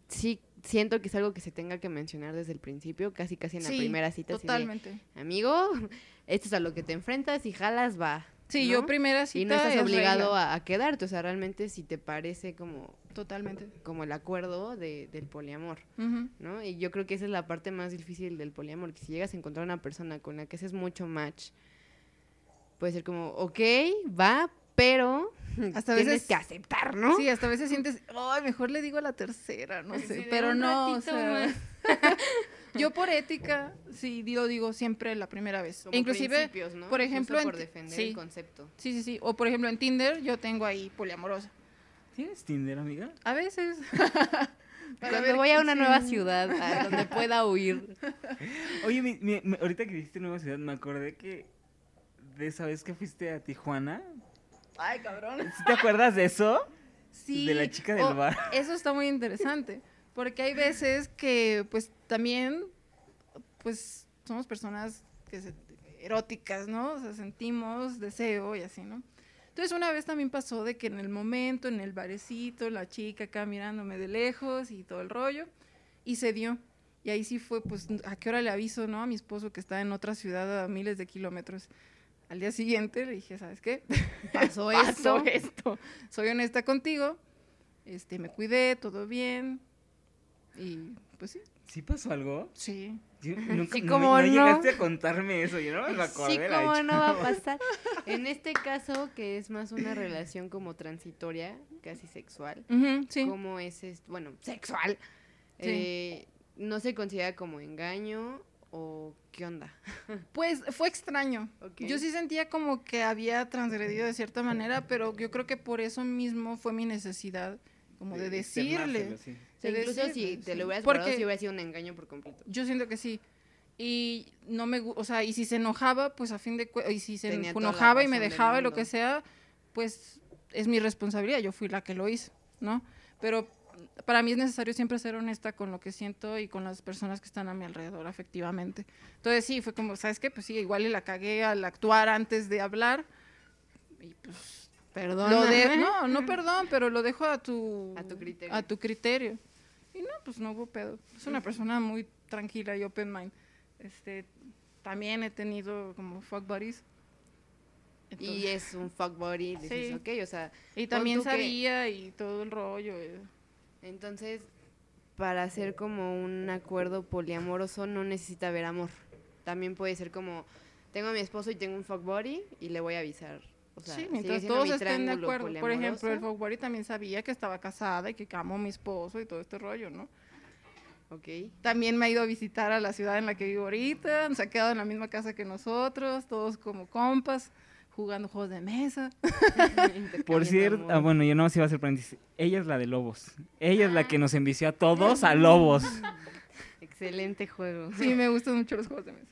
sí siento que es algo que se tenga que mencionar desde el principio, casi casi en la Sí, primera cita. de, totalmente. Amigo, esto es a lo que te enfrentas y jalas, va. Sí, ¿no? yo primera cita Y no estás es obligado a, a quedarte, o sea, realmente si te parece como, Totalmente. como el acuerdo de, del poliamor. ¿no? Y yo creo que esa es la parte más difícil del poliamor, que si llegas a encontrar una persona con la que haces mucho match, puede ser como, ok, va, pero Hasta tienes veces- que aceptar, ¿no? Sí, hasta a veces sientes, ay, mejor le digo a la tercera, no sé, pero "Un no, o sea, más". yo por ética, sí, digo, digo siempre la primera vez. Como inclusive, principios, ¿no? por Justo ejemplo, por en- defender sí. el concepto. sí, sí, sí, o por ejemplo en Tinder yo tengo ahí poliamorosa. ¿Tienes Tinder, amiga? A veces. Cuando ver voy a una sí. nueva ciudad a donde pueda huir. Oye, mi- mi- ahorita que dijiste Nueva Ciudad, me acordé que de esa vez que fuiste a Tijuana. Ay, cabrón. ¿Sí ¿Te acuerdas de eso? Sí. De la chica del o- bar. Eso está muy interesante, porque hay veces que pues también pues somos personas que se- eróticas, ¿no? O sea, sentimos deseo y así, ¿no? Entonces una vez también pasó de que en el momento, en el barecito, la chica acá mirándome de lejos y todo el rollo, y se dio. Y ahí sí fue, pues, ¿a qué hora le aviso, no? A mi esposo que está en otra ciudad a miles de kilómetros. Al día siguiente le dije, ¿sabes qué? Pasó pasó esto. esto. Soy honesta contigo. Este, me cuidé, todo bien. Y pues sí. ¿Sí pasó algo? Sí. Yo nunca, Sí, no, no no. llegaste a contarme eso, yo no me acordé Sí, cómo no va a pasar. En este caso, que es más una relación como transitoria, casi sexual, sí. ¿Cómo es esto? Bueno, sexual. Sí. Eh, ¿No se considera como engaño o qué onda? Pues fue extraño. Yo sí sentía como que había transgredido de cierta manera, pero yo creo que por eso mismo fue mi necesidad como de, decirle. sí. De incluso si te sí. lo hubieras Porque- guardado, si hubiera sido un engaño por completo. Yo siento que sí. Y no me, o sea, y si se enojaba, pues a fin de y si se Tenía enojaba y me dejaba y lo que sea, pues es mi responsabilidad, yo fui la que lo hizo, ¿no? Pero para mí es necesario siempre ser honesta con lo que siento y con las personas que están a mi alrededor, afectivamente. Entonces sí, fue como, ¿sabes qué? Pues sí, igual y la cagué al actuar antes de hablar. Y pues Perdón. no, no perdón, pero lo dejo a tu, A tu criterio. a tu criterio. Y no, pues no hubo pedo. Es una persona muy tranquila y open mind. Este, también he tenido como fuck buddies. Y Entonces- es un fuck body, dices, Sí. ok, o sea, y también tú que- sabía y todo el rollo. eh. Entonces, para hacer como un acuerdo poliamoroso no necesita haber amor. También puede ser como, tengo a mi esposo y tengo un fuck y le voy a avisar. O sea, sí, mientras todos mi estén de acuerdo. Por ejemplo, el fuck buddy también sabía que estaba casada y que amo a mi esposo y todo este rollo, ¿no? Ok. También me ha ido a visitar a la ciudad en la que vivo ahorita, se ha quedado en la misma casa que nosotros, todos como compas, jugando juegos de mesa. Por cierto, ah, bueno, yo no iba a hacer paréntesis. Ella es la de Lobos. Ella es la Ah. que nos envició a todos a Lobos. Excelente juego. Sí, me gustan mucho los juegos de mesa.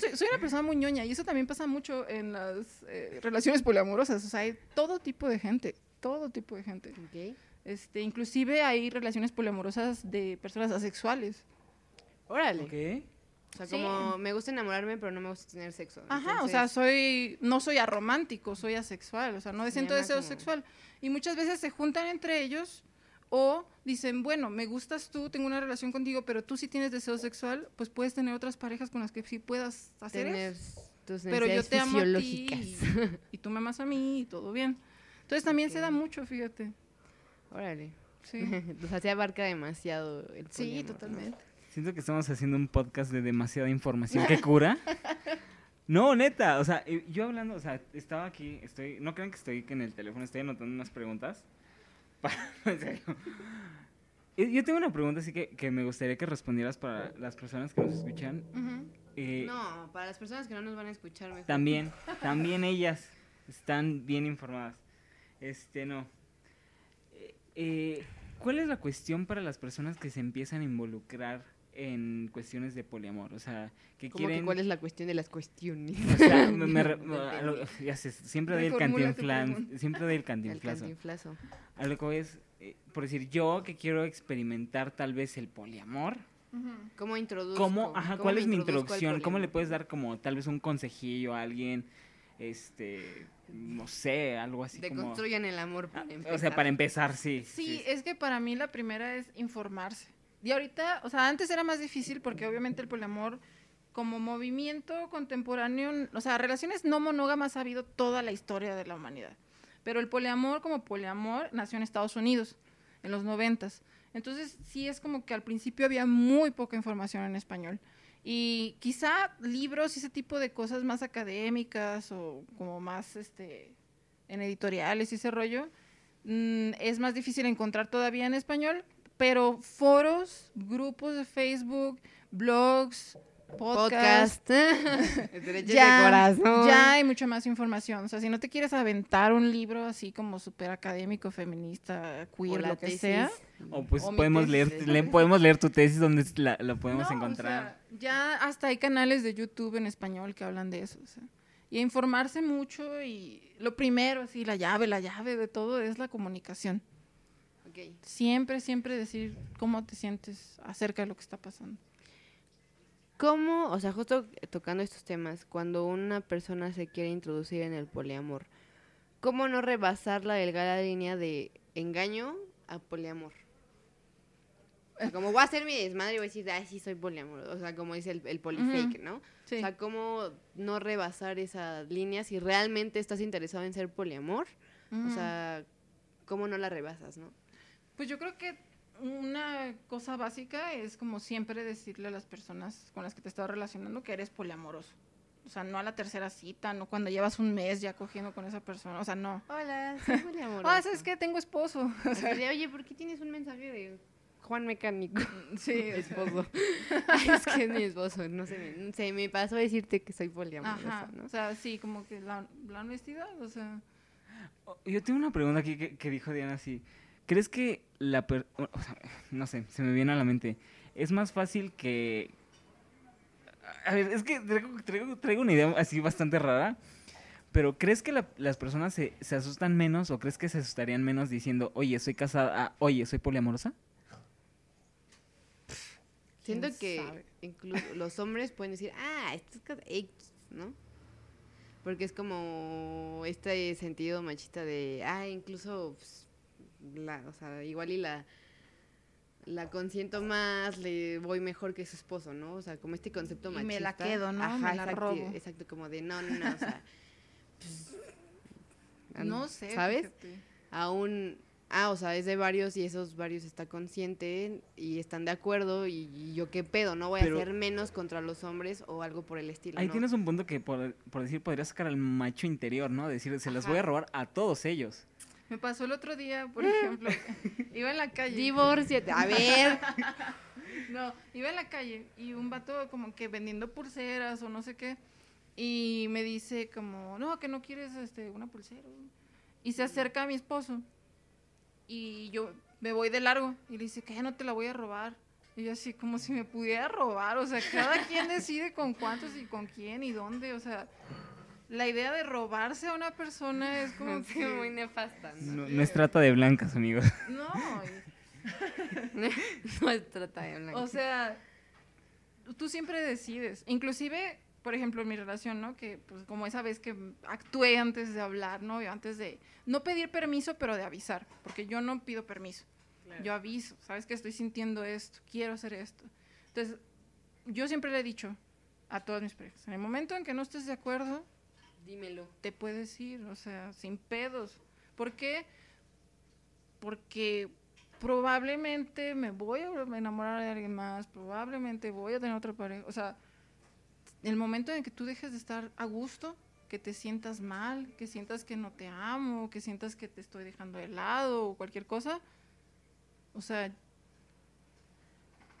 Soy, soy una persona muy ñoña y eso también pasa mucho en las eh, relaciones poliamorosas. O sea, hay todo tipo de gente, todo tipo de gente. Ok. Este, inclusive hay relaciones poliamorosas de personas asexuales. Órale. Ok. O sea, Sí. como me gusta enamorarme, pero no me gusta tener sexo. Ajá, o sea, Entonces, soy, no soy aromántico, soy asexual, o sea, no siento deseo como- sexual. Y muchas veces se juntan entre ellos o dicen, bueno, me gustas tú, tengo una relación contigo, pero tú sí tienes deseo sexual, pues puedes tener otras parejas con las que sí puedas hacer tener eso. tus Pero yo te amo a ti y, y tú me amas a mí y todo bien. Entonces también se da mucho, fíjate. Órale. Sí, o sea, se abarca demasiado el sí poliamor, ¿no? Siento que estamos haciendo un podcast de demasiada información que cura. No, neta, o sea, eh, yo hablando, o sea, estaba aquí, estoy, no crean que estoy que en el teléfono, estoy anotando unas preguntas. en serio. Eh, Yo tengo una pregunta así que, que me gustaría que respondieras para las personas que nos escuchan. Eh, No, para las personas que no nos van a escuchar mejor. También, también ellas están bien informadas. Este, no. Eh, ¿Cuál es la cuestión para las personas que se empiezan a involucrar en cuestiones de poliamor? O sea, que Como quieren... que cuál es la cuestión de las cuestiones. O sea, me- me lo- ya sé, siempre doy el pregunta. siempre doy el El cantinflazo. cantinflazo. A lo que voy es, eh, por decir, yo que quiero experimentar tal vez el poliamor. ¿Cómo introduzco? ¿cómo, ajá, ¿Cómo cuál es mi introducción? ¿Cómo le puedes dar como tal vez un consejillo a alguien, este, no sé, algo así como... Deconstruyan el amor Ah, para O sea, empezar. para empezar, sí. Sí, es que para mí la primera es informarse. Y ahorita, o sea, antes era más difícil porque obviamente el poliamor como movimiento contemporáneo, o sea, relaciones no monógamas ha habido toda la historia de la humanidad. Pero el poliamor como poliamor nació en Estados Unidos en los noventas. Entonces, sí es como que al principio había muy poca información en español. Y quizá libros y ese tipo de cosas más académicas o como más este en editoriales y ese rollo, mm, es más difícil encontrar todavía en español, pero foros, grupos de Facebook, blogs, podcasts, Podcast. Derechos ya, de corazón. ya hay mucha más información. O sea, si no te quieres aventar un libro así como súper académico, feminista, queer, lo que tesis. sea. O pues O podemos leer, le- podemos leer tu tesis donde la, la podemos No, o encontrar. sea, ya hasta hay canales de YouTube en español que hablan de eso. o sea, y a informarse mucho y lo primero, así, la llave, la llave de todo es la comunicación. Ok. Siempre, siempre decir cómo te sientes acerca de lo que está pasando. ¿Cómo, o sea, justo tocando estos temas, cuando una persona se quiere introducir en el poliamor, ¿cómo no rebasar la delgada línea de engaño a poliamor? O sea, como voy a hacer mi desmadre y voy a decir, ay, sí, soy poliamor. O sea, como dice el, el polifake, ¿no? Sí. O sea, ¿cómo no rebasar esa línea si realmente estás interesado en ser poliamor? O Ujú. sea, ¿cómo no la rebasas, no? Pues yo creo que una cosa básica es como siempre decirle a las personas con las que te estás relacionando que eres poliamoroso. O sea, no a la tercera cita, no cuando llevas un mes ya cogiendo con esa persona. O sea, no. Hola, soy poliamoroso. Ah, ¿sabes qué? Tengo esposo. O sea, Así de, Oye, ¿por qué tienes un mensaje de Juan Mecánico? sí, esposo. Ay, es que es mi esposo. No se me, se me pasó a decirte que soy poliamorosa, Ajá, ¿no? o sea, sí, como que la, la honestidad, o sea, O- Yo tengo una pregunta aquí que, que dijo Diana así. ¿Crees que la per- o sea, no sé, se me viene a la mente. Es más fácil que a ver, es que traigo, traigo- traigo una idea así bastante rara. Pero ¿crees que la- las personas se, se asustan menos o crees que se asustarían menos diciendo, oye, soy casada, ah, oye, soy poliamorosa? Siento ¿Quién que sabe? incluso los hombres pueden decir, ah, esto es cosa X, ¿no? Porque es como este sentido machista de, ah, incluso, pues, la, o sea, igual y la, la consiento más, le voy mejor que su esposo, ¿no? O sea, como este concepto Y machista. me la quedo, ¿no? Me la exacto, robo. Exacto, como de, no, no, no, o sea, pues, no sé. ¿Sabes? fíjate. aún, ah, o sea, es de varios y esos varios está consciente y están de acuerdo y, y yo qué pedo, no voy Pero- a hacer menos contra los hombres o algo por el estilo. Ahí ¿no? tienes un punto que, por, por decir, podría sacar al macho interior, ¿no? Decir, se las voy a Ajá. robar a todos ellos. Me pasó el otro día, por ejemplo, iba en la calle. Divórciate. A ver. No, iba en la calle y un vato como que vendiendo pulseras o no sé qué. Y me dice como, no, que no quieres este, una pulsera. Y se acerca a mi esposo. Y yo me voy de largo. Y le dice, que no te la voy a robar. Y yo así, como si me pudiera robar. O sea, cada quien decide con cuántos y con quién y dónde. O sea, la idea de robarse a una persona es como Sí, que... muy nefasta. ¿no? No, no es trata de blancas, amigos. No, No es trata de blanco. O sea, tú siempre decides. Inclusive, por ejemplo, en mi relación, ¿no? Que pues como esa vez que actué antes de hablar, ¿no? Antes de no pedir permiso, pero de avisar, porque yo no pido permiso. Yo aviso, sabes que estoy sintiendo esto, quiero hacer esto. Entonces, yo siempre le he dicho a todas mis parejas, en el momento en que no estés de acuerdo, Dímelo. te puedes ir, o sea, sin pedos. ¿Por qué? Porque probablemente me voy a enamorar de alguien más, probablemente voy a tener otra pareja. O sea, el momento en que tú dejes de estar a gusto, que te sientas mal, que sientas que no te amo, que sientas que te estoy dejando de lado o cualquier cosa. O sea,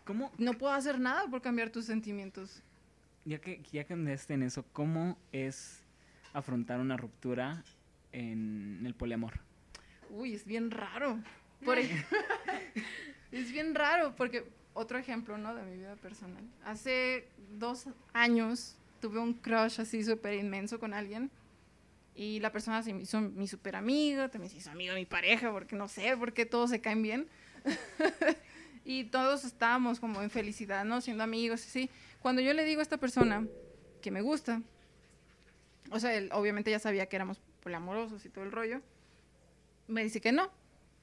¿Cómo, no puedo hacer nada por cambiar tus sentimientos. ya que, ya que andaste en eso, cómo es afrontar una ruptura en el poliamor? Uy, es bien raro. Por es bien raro porque otro ejemplo, ¿no? De mi vida personal. Hace dos años tuve un crush así súper inmenso con alguien y la persona se me hizo mi súper amiga, también se hizo amiga de mi pareja porque no sé por qué todos se caen bien. y todos estábamos como en felicidad, ¿no? Siendo amigos, así. Cuando yo le digo a esta persona que me gusta, o sea, él obviamente ya sabía que éramos poliamorosos y todo el rollo, me dice que no,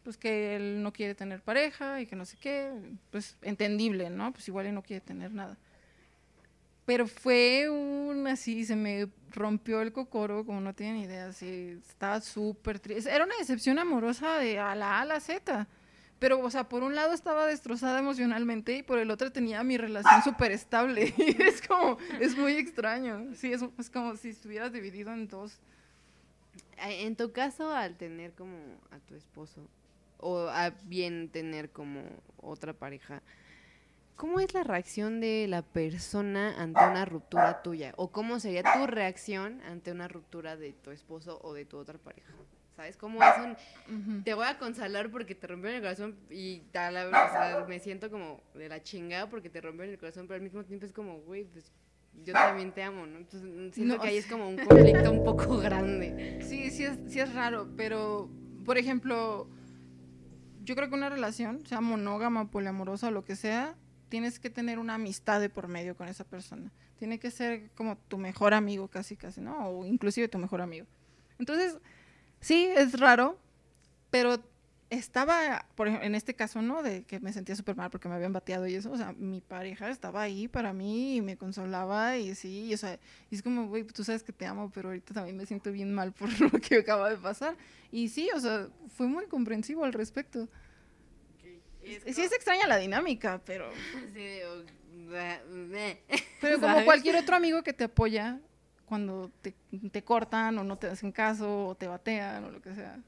pues que él no quiere tener pareja y que no sé qué, pues entendible, ¿no? Pues igual él no quiere tener nada. Pero fue un así, se me rompió el cocoro, como no tienen idea, así, estaba súper triste. Era una decepción amorosa de a la A a la Z. Pero, o sea, por un lado estaba destrozada emocionalmente y por el otro tenía mi relación súper estable. Es como, es muy extraño. Sí, es, es como si estuvieras dividido en dos. En tu caso, al tener como a tu esposo, o a bien tener como otra pareja, ¿cómo es la reacción de la persona ante una ruptura tuya? ¿O cómo sería tu reacción ante una ruptura de tu esposo o de tu otra pareja? ¿Sabes? ¿Cómo es un... Ujú. Te voy a consolar porque te rompieron el corazón y tal, o sea, me siento como de la chingada porque te rompieron el corazón, pero al mismo tiempo es como, güey, pues yo también te amo, ¿no? Entonces siento No, que ahí es como un conflicto un poco grande. Sí, sí es, sí es raro, pero, por ejemplo, yo creo que una relación, sea monógama, poliamorosa o lo que sea, tienes que tener una amistad de por medio con esa persona. Tiene que ser como tu mejor amigo, casi, casi, ¿no? O inclusive tu mejor amigo. Entonces, sí, es raro, pero estaba, por ejemplo, en este caso, ¿no? De que me sentía súper mal porque me habían bateado y eso, o sea, mi pareja estaba ahí para mí y me consolaba y sí, y, o sea, y es como, güey, tú sabes que te amo, pero ahorita también me siento bien mal por lo que acaba de pasar. Y sí, o sea, fue muy comprensivo al respecto. Sí es extraña la dinámica, pero, Sí, o- pero como cualquier otro amigo que te apoya cuando te, te cortan o no te hacen caso o te batean o lo que sea.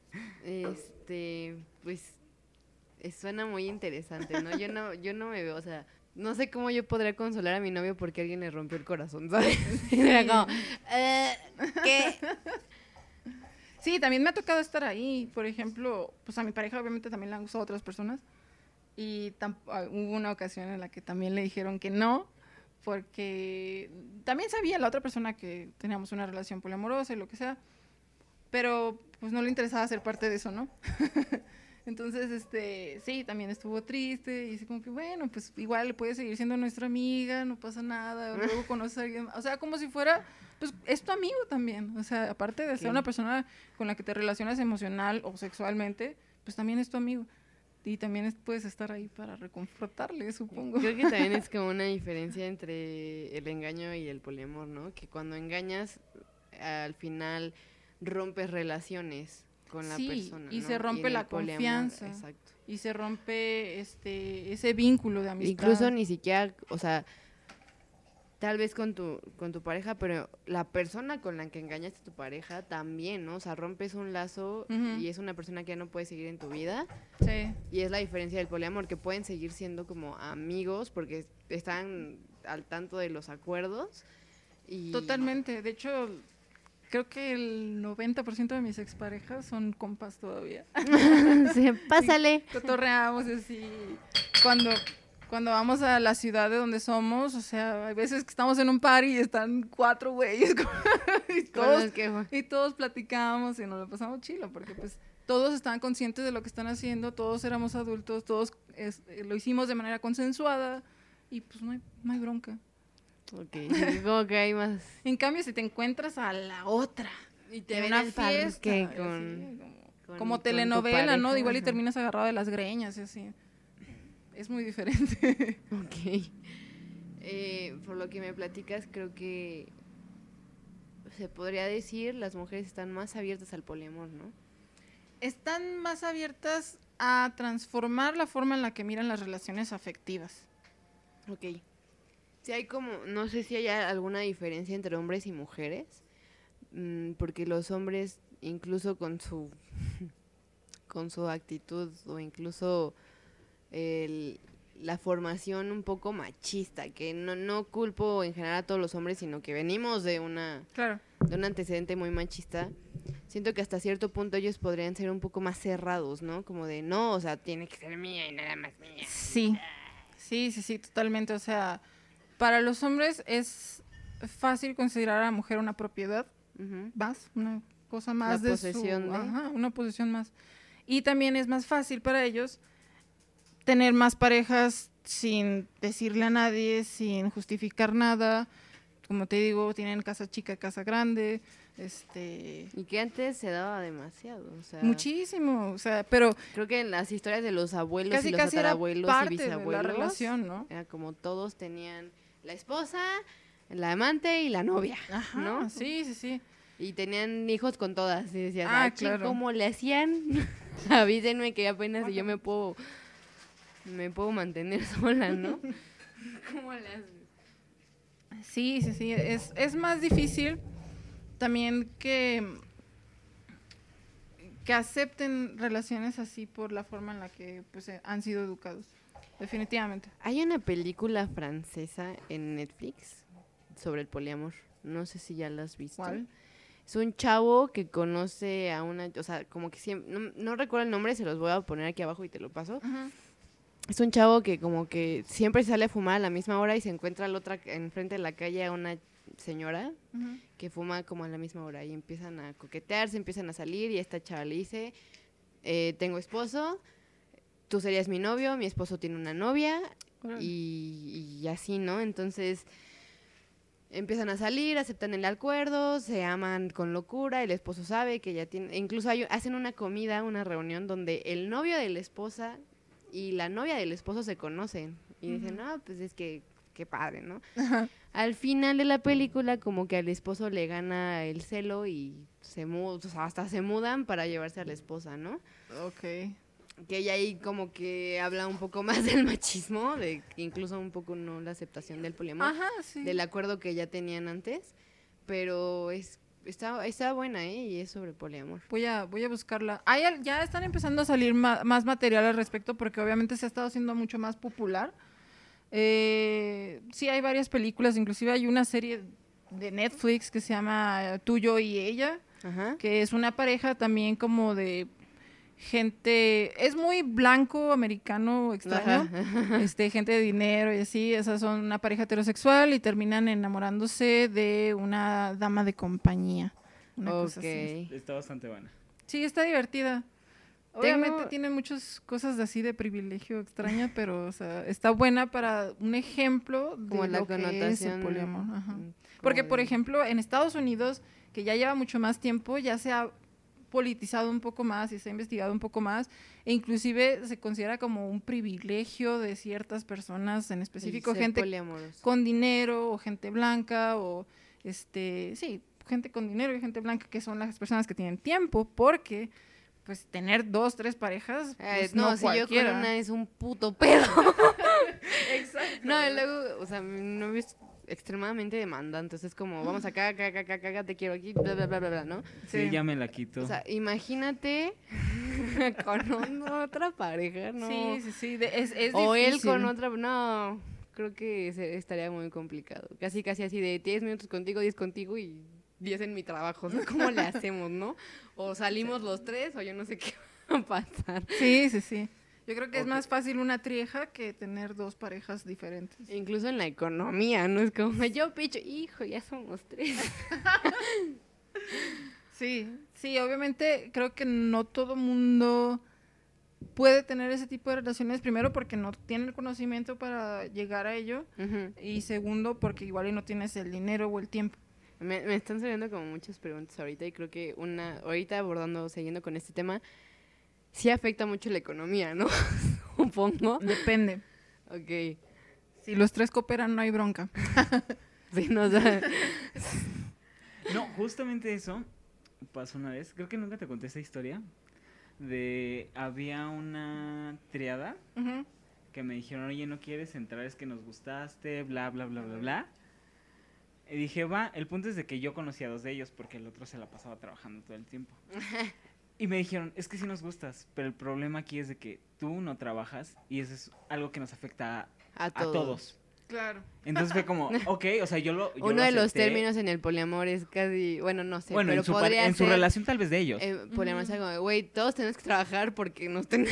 Este, pues suena muy interesante, ¿no? Yo no, yo no me veo, o sea, no sé cómo yo podría consolar a mi novio porque alguien le rompió el corazón, ¿sabes? Y era como, eh, ¿qué? Sí, también me ha tocado estar ahí. Por ejemplo, pues a mi pareja obviamente también le han gustado otras personas. Y ah, hubo una ocasión en la que también le dijeron que no, porque también sabía la otra persona que teníamos una relación poliamorosa y lo que sea, pero pues no le interesaba ser parte de eso, ¿no? Entonces, este, sí, también estuvo triste y así como que, bueno, pues igual puede seguir siendo nuestra amiga, no pasa nada, luego conoce a alguien, o sea, como si fuera, pues es tu amigo también, o sea, aparte de ser Ok. una persona con la que te relacionas emocional o sexualmente, pues también es tu amigo. Y también es- puedes estar ahí para reconfortarle, supongo. Creo que también es como una diferencia entre el engaño y el poliamor, ¿no? Que cuando engañas, al final rompes relaciones con la Sí, persona. y ¿no? se rompe la poliamor, confianza. Exacto. Y se rompe este ese vínculo de amistad. Incluso ni siquiera, o sea, tal vez con tu, con tu pareja, pero la persona con la que engañaste a tu pareja también, ¿no? O sea, rompes un lazo y es una persona que ya no puede seguir en tu vida. Sí. Y es la diferencia del poliamor, que pueden seguir siendo como amigos porque están al tanto de los acuerdos. Y... Totalmente. De hecho, creo que el 90% de mis exparejas son compas todavía. Sí, pásale. Cotorreamos así. Cuando, cuando vamos a la ciudad de donde somos, o sea, hay veces que estamos en un party y están cuatro güeyes como- y, Con todos, y todos platicamos y nos lo pasamos chilo, porque pues todos estaban conscientes de lo que están haciendo, todos éramos adultos, todos es- eh, lo hicimos de manera consensuada y pues no hay, no hay bronca. Ok, como que hay más... En cambio, si te encuentras a la otra Y en una fiesta, y así, con... como, con- como con telenovela, ¿no? Igual y terminas agarrado de las greñas y así. Es muy diferente. Ok. Eh, por lo que me platicas, creo que se podría decir las mujeres están más abiertas al poliamor, ¿no? Están más abiertas a transformar la forma en la que miran las relaciones afectivas. Ok. Si hay como, no sé si hay alguna diferencia entre hombres y mujeres, mm, porque los hombres, incluso con su, con su actitud o incluso el- la formación un poco machista, que no, no culpo en general a todos los hombres, sino que venimos de una Claro. de un antecedente muy machista, siento que hasta cierto punto ellos podrían ser un poco más cerrados, ¿no? Como de, no, o sea, tiene que ser mía y nada más mía. Sí, sí, sí, sí, totalmente. O sea, para los hombres es fácil considerar a la mujer una propiedad más, una cosa más de posesión su, de. ajá, una posesión más. Y también es más fácil para ellos tener más parejas sin decirle a nadie, sin justificar nada. Como te digo, tienen casa chica, casa grande, este Y que antes se daba demasiado, o sea, muchísimo, o sea, pero creo que en las historias de los abuelos casi y los casi era tatarabuelos y parte de la bisabuelos, relación, ¿no? era como todos tenían la esposa, la amante y la novia, Ajá, ¿no? sí, sí, sí. Y tenían hijos con todas. Y decías, Ah, ah, claro. ¿cómo le hacían? Avísenme que apenas si yo me puedo me puedo mantener sola, ¿no? ¿Cómo le hacen? Sí, sí, sí. Es, es más difícil también que, que acepten relaciones así por la forma en la que pues, eh, han sido educados. Definitivamente. Hay una película francesa en Netflix sobre el poliamor. No sé si ya la has visto. ¿Cuál? Es un chavo que conoce a una, o sea, como que siempre, no, no recuerdo el nombre, se los voy a poner aquí abajo y te lo paso. Es un chavo que como que siempre sale a fumar a la misma hora y se encuentra a la otra, enfrente de la calle a una señora que fuma como a la misma hora y empiezan a coquetear, se empiezan a salir y esta chava le dice, eh, tengo esposo, tú serías mi novio, mi esposo tiene una novia y, y así, ¿no? Entonces empiezan a salir, aceptan el acuerdo, se aman con locura, el esposo sabe que ya tiene, incluso hay- hacen una comida, una reunión donde el novio de la esposa y la novia del esposo se conocen y dicen, no, pues es que qué padre, ¿no? Al final de la película como que al esposo le gana el celo y se mu- o sea, hasta se mudan para llevarse a la esposa, ¿no? Ok. que ella ahí como que habla un poco más del machismo, de incluso un poco no la aceptación del poliamor, Ajá, sí. del acuerdo que ya tenían antes, pero es está, está buena, ¿eh? Y es sobre poliamor. Voy a, voy a buscarla. Hay ya están empezando a salir ma- más material al respecto porque obviamente se ha estado haciendo mucho más popular. Eh, sí, hay varias películas, inclusive hay una serie de Netflix que se llama Tuyo y Ella, Ajá. que es una pareja también como de gente, es muy blanco, americano, extraño, Ajá. este, gente de dinero y así, esas son una pareja heterosexual y terminan enamorándose de una dama de compañía. Una cosa así. Está bastante buena. Sí, está divertida. Obviamente Tengo- tiene muchas cosas así de privilegio extraña, pero o sea, está buena para un ejemplo de Como la lo que es el connotación. poliamor. Ajá. mm, Porque, por de- ejemplo, en Estados Unidos, que ya lleva mucho más tiempo, ya se ha politizado un poco más y se ha investigado un poco más, e inclusive se considera como un privilegio de ciertas personas, en específico gente poliamoroso. con dinero o gente blanca o este sí gente con dinero y gente blanca que son las personas que tienen tiempo porque pues tener dos tres parejas Eh, pues, no, no, si yo con una es un puto pedo. Exacto. No, y luego, o sea, es extremadamente demandante. Entonces es como, vamos acá, acá, acá, acá, acá, te quiero aquí, bla, bla, bla, bla, bla, ¿no? Sí, Sí. ya me la quito. O sea, imagínate con otra pareja, ¿no? sí sí sí de- es, es o él difícil. con otra, no, creo que estaría muy complicado. Casi, casi así de 10 minutos contigo, 10 contigo y 10 en mi trabajo. O sea, ¿cómo le hacemos, no? O salimos los tres o yo no sé qué va a pasar. sí sí sí yo creo que es Ok. más fácil una trieja que tener dos parejas diferentes Incluso en la economía, ¿no? Es como, yo picho, hijo, ya somos tres. sí sí obviamente creo que no todo mundo puede tener ese tipo de relaciones primero porque no tiene el conocimiento para llegar a ello Ujú. Y segundo, porque igual y no tienes el dinero o el tiempo. Me, me están saliendo como muchas preguntas ahorita y creo que una, ahorita abordando, siguiendo con este tema, sí afecta mucho la economía, ¿no? Supongo. Depende. Ok. Si los tres cooperan, no hay bronca. Sí, no, o sea, No, justamente eso pasó una vez. Creo que nunca te conté esa historia. De había una triada que me dijeron, oye, ¿no quieres entrar? Es que nos gustaste, bla, bla, bla, bla, bla. Y dije, va, el punto es de que yo conocía a dos de ellos porque el otro se la pasaba trabajando todo el tiempo. Y me dijeron, es que sí nos gustas, pero el problema aquí es de que tú no trabajas y eso es algo que nos afecta A a todos. todos. Claro. Entonces fue como, ok, o sea, yo lo. yo Uno lo de los términos en el poliamor es casi, bueno, no sé, Bueno, pero en su, podría en su ser, relación tal vez de ellos. eh, poliamor es algo de, güey, todos tenemos que trabajar porque nos tenemos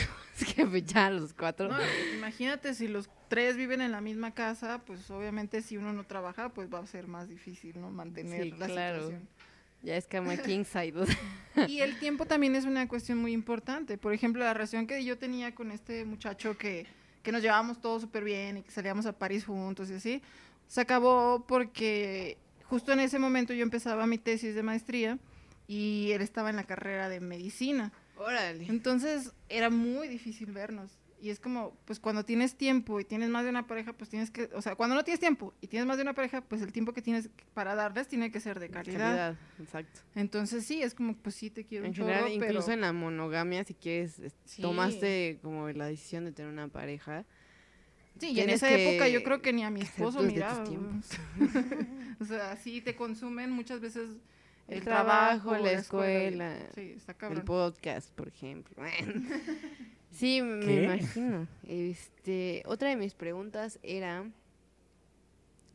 que fichar los cuatro. No, imagínate si los tres viven en la misma casa, pues obviamente si uno no trabaja, pues va a ser más difícil, ¿no? Mantener Sí, la claro. situación. Ya es cama king side. Y el tiempo también es una cuestión muy importante. Por ejemplo, la relación que yo tenía con este muchacho que, que nos llevábamos todos súper bien y que salíamos a París juntos y así, se acabó porque justo en ese momento yo empezaba mi tesis de maestría y él estaba en la carrera de medicina. Órale. Entonces era muy difícil vernos. Y es como, pues cuando tienes tiempo y tienes más de una pareja, pues tienes que, o sea, cuando no tienes tiempo y tienes más de una pareja, pues el tiempo que tienes para darles tiene que ser de calidad. Calidad, exacto. Entonces sí, es como, pues sí, te quiero En un general, pero... incluso en la monogamia, si quieres, es- Sí. tomaste como la decisión de tener una pareja. Sí, y en esa época yo que creo que ni a mi esposo miraba. o sea, sí te consumen muchas veces el, El trabajo, trabajo, la escuela, Sí, está El podcast, por ejemplo. sí, me ¿Qué? imagino. Este, otra de mis preguntas era,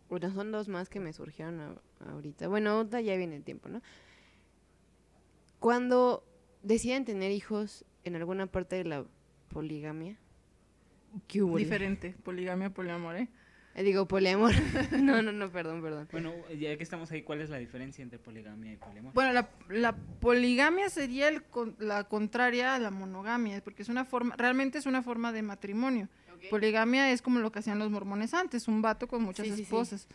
bueno, son dos más que me surgieron a- ahorita. Bueno, otra ya viene el tiempo, ¿no? Cuando deciden tener hijos en alguna parte de la poligamia, ¿qué hubo? Diferente, poligamia, poliamor, ¿eh? Eh, Digo, poliamor. no, no, no, perdón, perdón. Bueno, ya que estamos ahí, ¿cuál es la diferencia entre poligamia y poliamor? Bueno, la, la poligamia sería el con- la contraria a la monogamia, porque es una forma, realmente es una forma de matrimonio. Poligamia es como lo que hacían los mormones antes, un vato con muchas Sí, sí, sí. esposas.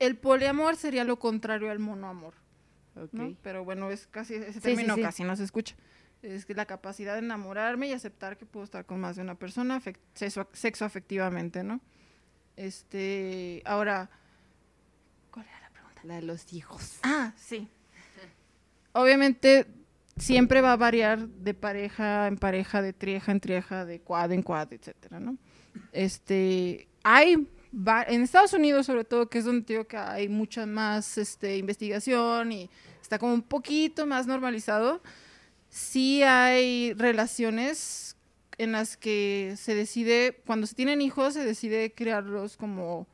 El poliamor sería lo contrario al monoamor. Ok. ¿no? Pero bueno, es casi ese término sí, sí. casi no se escucha. Es que la capacidad de enamorarme y aceptar que puedo estar con más de una persona afec- sexo, sexo afectivamente, ¿no? Este, ahora, ¿cuál era la pregunta? La de los hijos. Ah, sí. Obviamente siempre va a variar de pareja en pareja, de trieja en trieja, de quad en quad, etcétera, ¿no? Este, hay en Estados Unidos sobre todo, que es donde digo que hay mucha más este, investigación y está como un poquito más normalizado, sí hay relaciones en las que se decide, cuando se tienen hijos, se decide crearlos como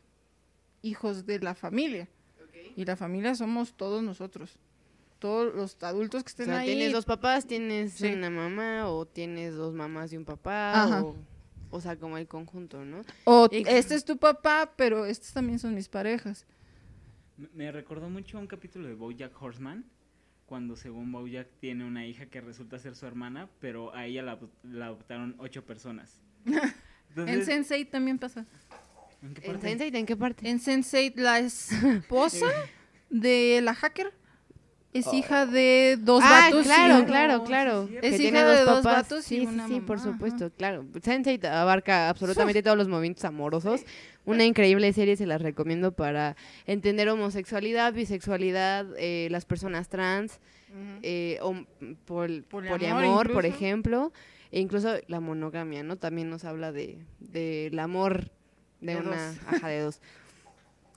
hijos de la familia. Y la familia somos todos nosotros. Todos los adultos que O estén sea, ahí. tienes dos papás, tienes Sí. una mamá o tienes dos mamás y un papá. O, o sea, como el conjunto, ¿no? O Y- este es tu papá, pero estos también son mis parejas. Me- Me recordó mucho un capítulo de Bojack Horseman, cuando según Bojack tiene una hija que resulta ser su hermana, pero a ella la, adop- la adoptaron ocho personas. En Sense8 también pasa. ¿en qué ¿En parte? Sense8 en qué parte? En Sense8 la esposa de la hacker es hija de dos ah, vatos. y claro, claro, sí, claro. cierto. Que Es hija de dos vatos sí, y sí, una sí, por mamá, supuesto, ajá. claro. Sense8 abarca absolutamente todos los movimientos amorosos. Una increíble serie, se las recomiendo para entender homosexualidad, bisexualidad, eh, las personas trans, eh, hom- pol- Poliamor poliamor, por ejemplo, e incluso la monogamia, ¿no? También nos habla de del amor de, De una, dos. ajá, de dos.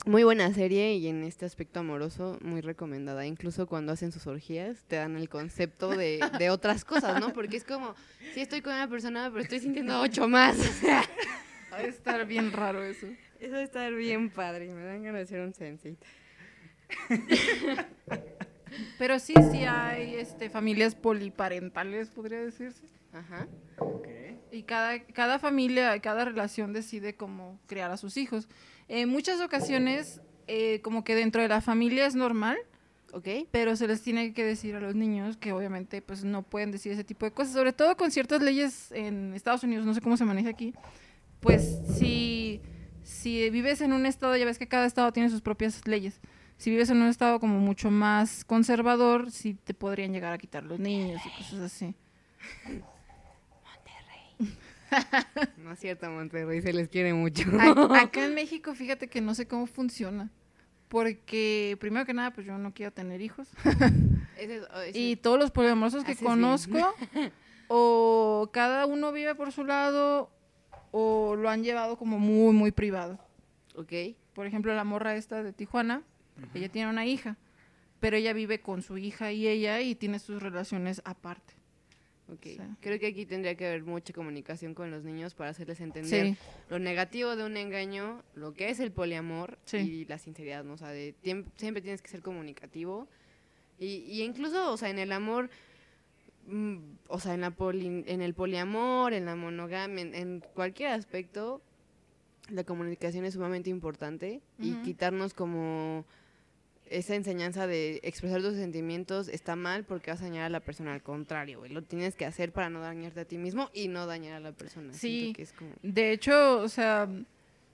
Muy buena serie y en este aspecto amoroso muy recomendada. Incluso cuando hacen sus orgías te dan el concepto de, de otras cosas, ¿no? Porque es como, sí estoy con una persona, pero estoy sintiendo ocho más. O sea, Va a estar bien raro eso. eso va a estar bien padre. Me dan ganas de hacer un sensei. Pero sí, sí hay este, familias poliparentales, podría decirse. Ajá. Ok. Y cada, cada familia, cada relación decide cómo criar a sus hijos. En muchas ocasiones, eh, como que dentro de la familia es normal, ¿Ok? pero se les tiene que decir a los niños que obviamente pues no pueden decir ese tipo de cosas, sobre todo con ciertas leyes en Estados Unidos, no sé cómo se maneja aquí, pues si, si vives en un estado, ya ves que cada estado tiene sus propias leyes, si vives en un estado como mucho más conservador, sí te podrían llegar a quitar los niños y cosas así. No es cierto, Monterrey, se les quiere mucho. A- Acá en México, fíjate que no sé cómo funciona. Porque, primero que nada, pues yo no quiero tener hijos. Ese es- oh, ese Y todos los poliamorosos que conozco, o cada uno vive por su lado, o lo han llevado como muy, muy privado. ok. Por ejemplo, la morra esta de Tijuana, Ella tiene una hija, pero ella vive con su hija y ella y tiene sus relaciones aparte. Ok. Sí. Creo que aquí tendría que haber mucha comunicación con los niños para hacerles entender Sí, lo negativo de un engaño, lo que es el poliamor Sí. y la sinceridad, ¿no? O sea, de siempre tienes que ser comunicativo. Y, y incluso, o sea, en el amor, mm, o sea, en, la poli- en el poliamor, en la monogamia, en, en cualquier aspecto, la comunicación es sumamente importante y quitarnos como esa enseñanza de expresar tus sentimientos está mal porque vas a dañar a la persona. Al contrario, güey, lo tienes que hacer para no dañarte a ti mismo y no dañar a la persona. Sí. que es como- De hecho, o sea,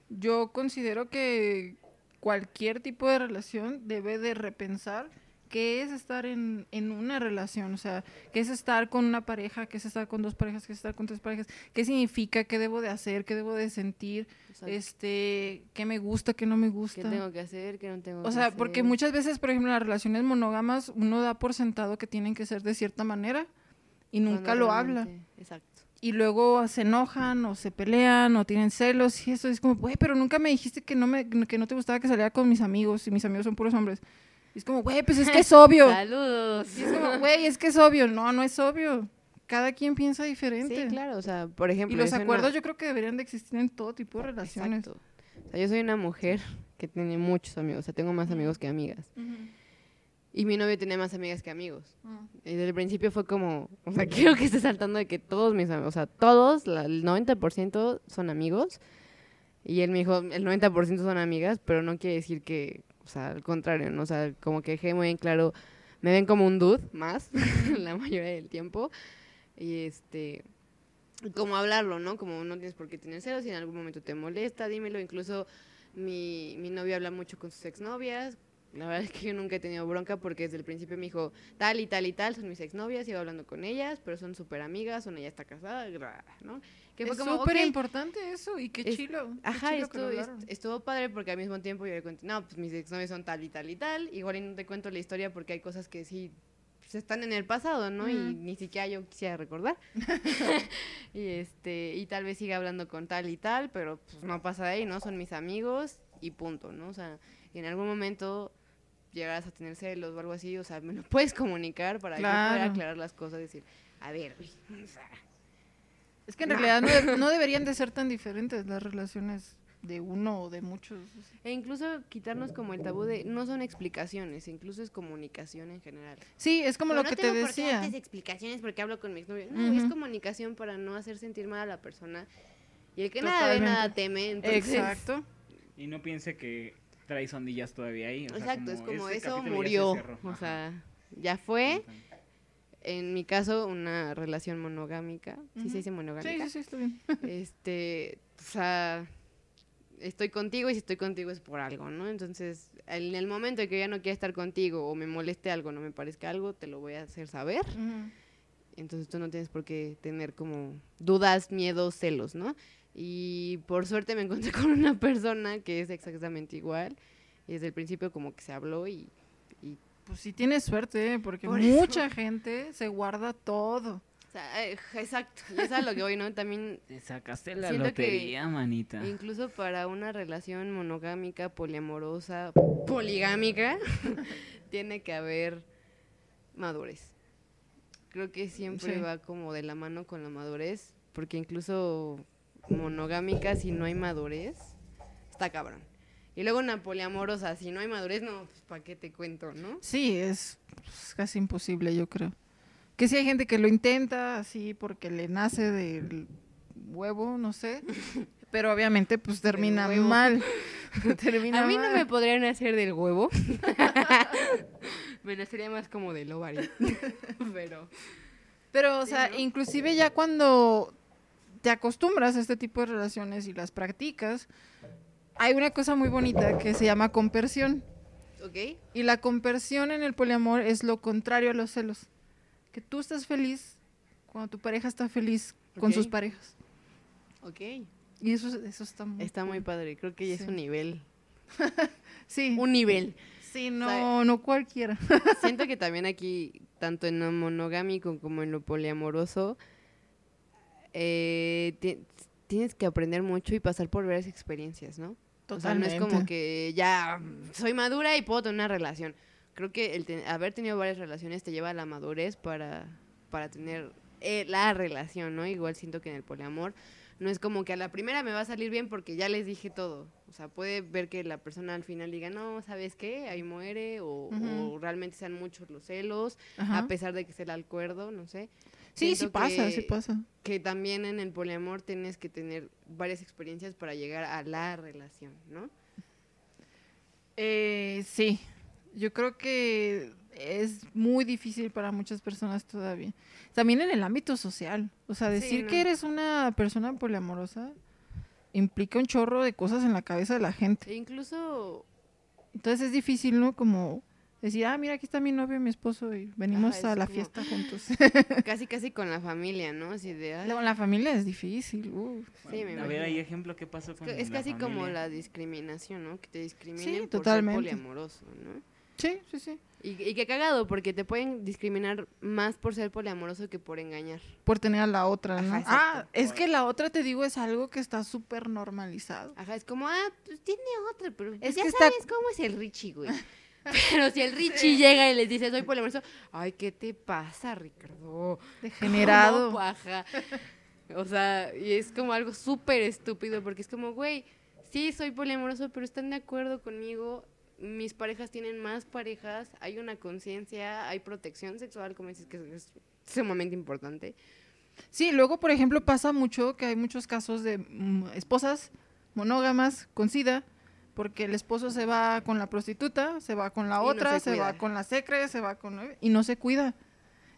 yo considero que cualquier tipo de relación debe de repensar qué es estar en, en una relación, o sea, qué es estar con una pareja, qué es estar con dos parejas, qué es estar con tres parejas, qué significa, qué debo de hacer, qué debo de sentir, Exacto. este, qué me gusta, qué no me ¿Qué gusta. tengo que hacer? ¿Qué no tengo O que sea, hacer? porque muchas veces, por ejemplo, las relaciones monógamas, uno da por sentado que tienen que ser de cierta manera y nunca lo habla. Exacto. Y luego se enojan o se pelean o tienen celos y eso es como, güey, pero nunca me dijiste que no, me, que no te gustaba que saliera con mis amigos y mis amigos son puros hombres. Y es como, güey, pues es que es obvio. Saludos. Y es como, güey, es que es obvio. No, no es obvio. Cada quien piensa diferente. Sí, claro, o sea, por ejemplo... Y los acuerdos una- yo creo que deberían de existir en todo tipo de relaciones. Exacto. O sea, yo soy una mujer que tiene muchos amigos, o sea, tengo más amigos que amigas. Ujú. Y mi novio tiene más amigas que amigos. Mm. Y desde el principio fue como, o sea, quiero que esté saltando de que todos mis amigos, o sea, todos, la- el 90% son amigos. Y él me dijo, el 90% son amigas, pero no quiere decir que, o sea, al contrario, ¿no? O sea, como que dejé muy en claro, me ven como un dude más la mayoría del tiempo. Y este, como hablarlo, ¿no? Como no tienes por qué tener celos, si en algún momento te molesta, dímelo. Incluso mi, mi novio habla mucho con sus exnovias. La verdad es que yo nunca he tenido bronca porque desde el principio me dijo, tal y tal y tal son mis exnovias, iba hablando con ellas, pero son súper amigas, una ya está casada, ¿no? Que es fue como, súper importante eso y qué Es- chilo. qué Ajá, chilo que estuvo, est- padre porque al mismo tiempo yo le conté, no, pues mis exnovios son tal y tal y tal, igual y no te cuento la historia porque hay cosas que sí pues, están en el pasado, ¿no? Y ni siquiera yo quisiera recordar. y este, y tal vez siga hablando con tal y tal, pero pues no pasa de ahí, ¿no? Son mis amigos y punto, ¿no? O sea, y en algún momento llegarás a tener celos o algo así, o sea, me lo puedes comunicar para yo poder Claro. aclarar las cosas y decir, a ver, o sea, Es que en realidad no, de- no deberían de ser tan diferentes las relaciones de uno o de muchos. E incluso quitarnos como el tabú de no son explicaciones, incluso es comunicación en general. Sí, es como Pero lo no que te tengo decía. darte explicaciones porque hablo con mi exnovio. No, es comunicación para no hacer sentir mal a la persona. Y el que nada ve, nada teme. Entonces, Exacto. Y no piense que traes ondillas todavía ahí. o sea, Exacto, es como eso se murió. O sea, ya fue. En mi caso, una relación monogámica. ¿Sí Ujú. se dice Sí, monogámica? sí, sí, está bien. este, o sea, estoy contigo y si estoy contigo es por algo, ¿no? Entonces, en el momento en que ya no quiera estar contigo o me moleste algo, no me parezca algo, te lo voy a hacer saber. Ujú. Entonces tú no tienes por qué tener como dudas, miedos, celos, ¿no? Y por suerte me encontré con una persona que es exactamente igual. Y desde el principio como que se habló y... Pues sí tienes suerte, ¿eh? porque Por eso. mucha gente se guarda todo. o sea, eh, exacto. Es a lo que voy, ¿no? También Te sacaste la lotería, manita. Incluso para una relación monogámica, poliamorosa, poligámica, tiene que haber madurez. Creo que siempre Sí. va como de la mano con la madurez, porque incluso monogámica, si no hay madurez, está cabrón. Y luego una poliamorosa, si no hay madurez, no, pues ¿para qué te cuento, no? Sí, es pues, casi imposible, yo creo. Que sí hay gente que lo intenta así porque le nace del huevo, no sé. Pero obviamente pues termina mal. termina A mí no me podrían hacer del huevo. me nacería más como del ovario. Pero... Pero, o sea, ¿no? inclusive ya cuando te acostumbras a este tipo de relaciones y las practicas, hay una cosa muy bonita que se llama compersión. ¿Ok? Y la compersión en el poliamor es lo contrario a los celos. Que tú estás feliz cuando tu pareja está feliz con sus parejas. Ok. Y eso, eso está muy Está muy padre, creo que ya Sí. es un nivel. Sí, Un nivel. sí, no, no cualquiera. Siento que también aquí, tanto en lo monogámico como en lo poliamoroso, eh, ti- tienes que aprender mucho y pasar por varias experiencias, ¿no? O sea, no es como que ya soy madura y puedo tener una relación. Creo que el te- haber tenido varias relaciones te lleva a la madurez para, para tener eh, la relación, ¿no? Igual siento que en el poliamor no es como que a la primera me va a salir bien porque ya les dije todo. O sea, puede ver que la persona al final diga, no, ¿sabes qué? Ahí muere, o, o realmente sean muchos los celos, a pesar de que sea el acuerdo, no sé. Sí, sí pasa, que- sí pasa. Que también en el poliamor tienes que tener varias experiencias para llegar a la relación, ¿no? Eh, sí, yo creo que es muy difícil para muchas personas todavía. También en el ámbito social. O sea, Sí, decir ¿no? que eres una persona poliamorosa implica un chorro de cosas en la cabeza de la gente. E incluso Entonces es difícil, ¿no? Como decir, ah, mira, aquí está mi novio y mi esposo y venimos es a la fiesta juntos. casi casi con la familia, ¿no? Así de, ay, Luego, la familia es difícil. uh. Sí, me a ver, hay ejemplo, ¿qué pasó con es la casi como la discriminación, ¿no? Que te discriminen Sí, por totalmente. ser poliamoroso, ¿no? Sí, sí, sí. Y, y qué cagado, porque te pueden discriminar más por ser poliamoroso que por engañar. Por tener a la otra, ¿no? Ajá, ah, es que la otra, te digo, es algo que está súper normalizado. Ajá, es como, ah, pues tiene otra, pero Es ya que está- sabes cómo es el Richie, güey. Pero si el Richie llega y les dice, soy poliamoroso, ay, ¿qué te pasa, Ricardo? Degenerado. ¿Cómo, paja? O sea, y es como algo súper estúpido porque es como, güey, sí, soy poliamoroso, pero están de acuerdo conmigo. Mis parejas tienen más parejas, hay una conciencia, hay protección sexual, como dices, que es sumamente importante. Sí, luego, por ejemplo, pasa mucho que hay muchos casos de mm, esposas monógamas con SIDA, porque el esposo se va con la prostituta, se va con la no otra, se se, va con la secre, se va con... y no se cuida.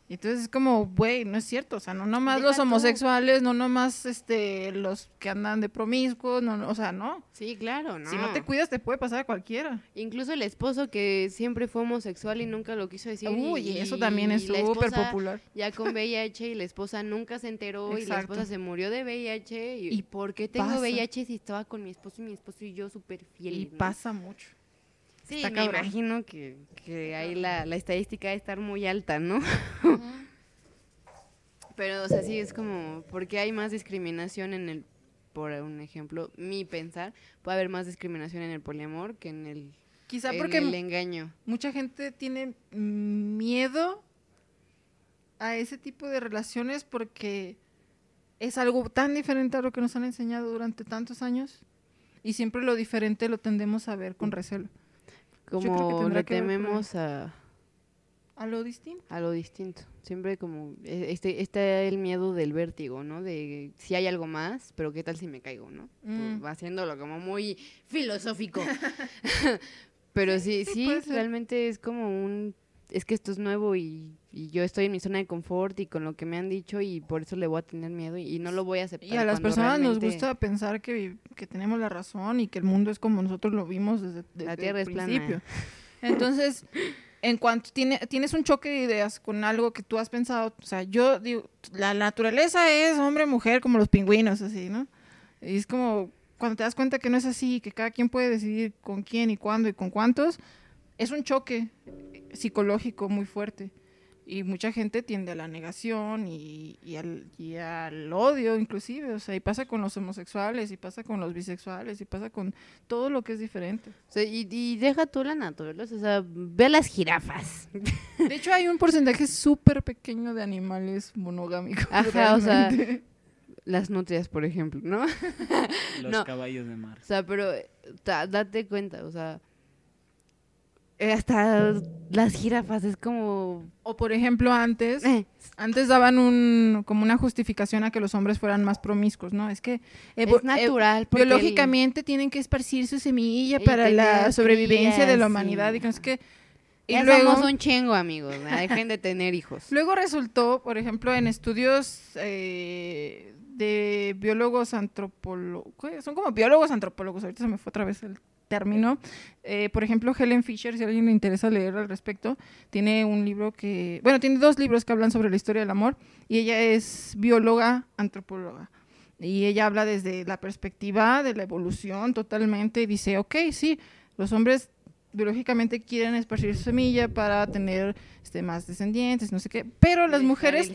Y entonces es como, güey, no es cierto, o sea, no nomás Deja los tú. homosexuales, no nomás este, los que andan de promiscuos, no, no, o sea, no. Sí, claro, ¿no? Si no te cuidas te puede pasar a cualquiera. Incluso el esposo que siempre fue homosexual y nunca lo quiso decir. y- Uy, eso también es y súper popular. Ya con VIH y la esposa nunca se enteró y la esposa se murió de VIH. ¿Y, Y por qué tengo pasa. VIH si estaba con mi esposo y mi esposo y yo súper fieles? Y ¿no? pasa mucho. Sí, está me cabrón. imagino que, que ahí la, la estadística debe estar muy alta, ¿no? Pero, o sea, sí, es como, ¿por qué hay más discriminación en el, por un ejemplo, mi pensar, puede haber más discriminación en el poliamor que en el, Quizá en porque el engaño? mucha gente tiene miedo a ese tipo de relaciones porque es algo tan diferente a lo que nos han enseñado durante tantos años y siempre lo diferente lo tendemos a ver con recelo. Como le tememos a, A lo distinto. a lo distinto. Siempre como, e- este, está el miedo del vértigo, ¿no? De si hay algo más, pero qué tal si me caigo, ¿no? Mm. Pues, haciéndolo como muy filosófico. pero sí, sí, realmente es como un... Es que esto es nuevo y, y yo estoy en mi zona de confort y con lo que me han dicho y por eso le voy a tener miedo y, y no lo voy a aceptar. Y a las personas nos gusta pensar que, que tenemos la razón y que el mundo es como nosotros lo vimos desde, desde La tierra el es plana. principio. Entonces, en cuanto tiene, tienes un choque de ideas con algo que tú has pensado, o sea, yo digo, la naturaleza es hombre-mujer como los pingüinos, así, ¿no? Y es como, cuando te das cuenta que no es así, que cada quien puede decidir con quién y cuándo y con cuántos, es un choque psicológico muy fuerte. Y mucha gente tiende a la negación y, y al, y al odio inclusive, o sea, y pasa con los homosexuales, y pasa con los bisexuales, y pasa con todo lo que es diferente. O sea, y, y deja tú la naturaleza, o sea, ve a las jirafas. De hecho, hay un porcentaje súper pequeño de animales monogámicos. Ajá, o sea. Las nutrias, por ejemplo, ¿no? Los No. caballos de mar. O sea, pero eh, date cuenta, o sea, eh, hasta las jirafas es como... O por ejemplo, antes, eh, antes daban un, como una justificación a que los hombres fueran más promiscuos, ¿no? Es que evo- es natural. eh, el- biológicamente tienen que esparcir su semilla Y para la sobrevivencia de la humanidad sí. y que sé qué. Y ya luego, somos un chingo, amigos. ¿no? Dejen de tener hijos. luego resultó, por ejemplo, en estudios eh, de biólogos antropólogos, son como biólogos antropólogos, ahorita se me fue otra vez el término. Eh, por ejemplo, Helen Fisher, si a alguien le interesa leer al respecto, tiene un libro que, bueno, tiene dos libros que hablan sobre la historia del amor y ella es bióloga antropóloga. Y ella habla desde la perspectiva de la evolución totalmente y dice, ok, sí, los hombres biológicamente quieren esparcir su semilla para tener este, más descendientes, no sé qué, pero las mujeres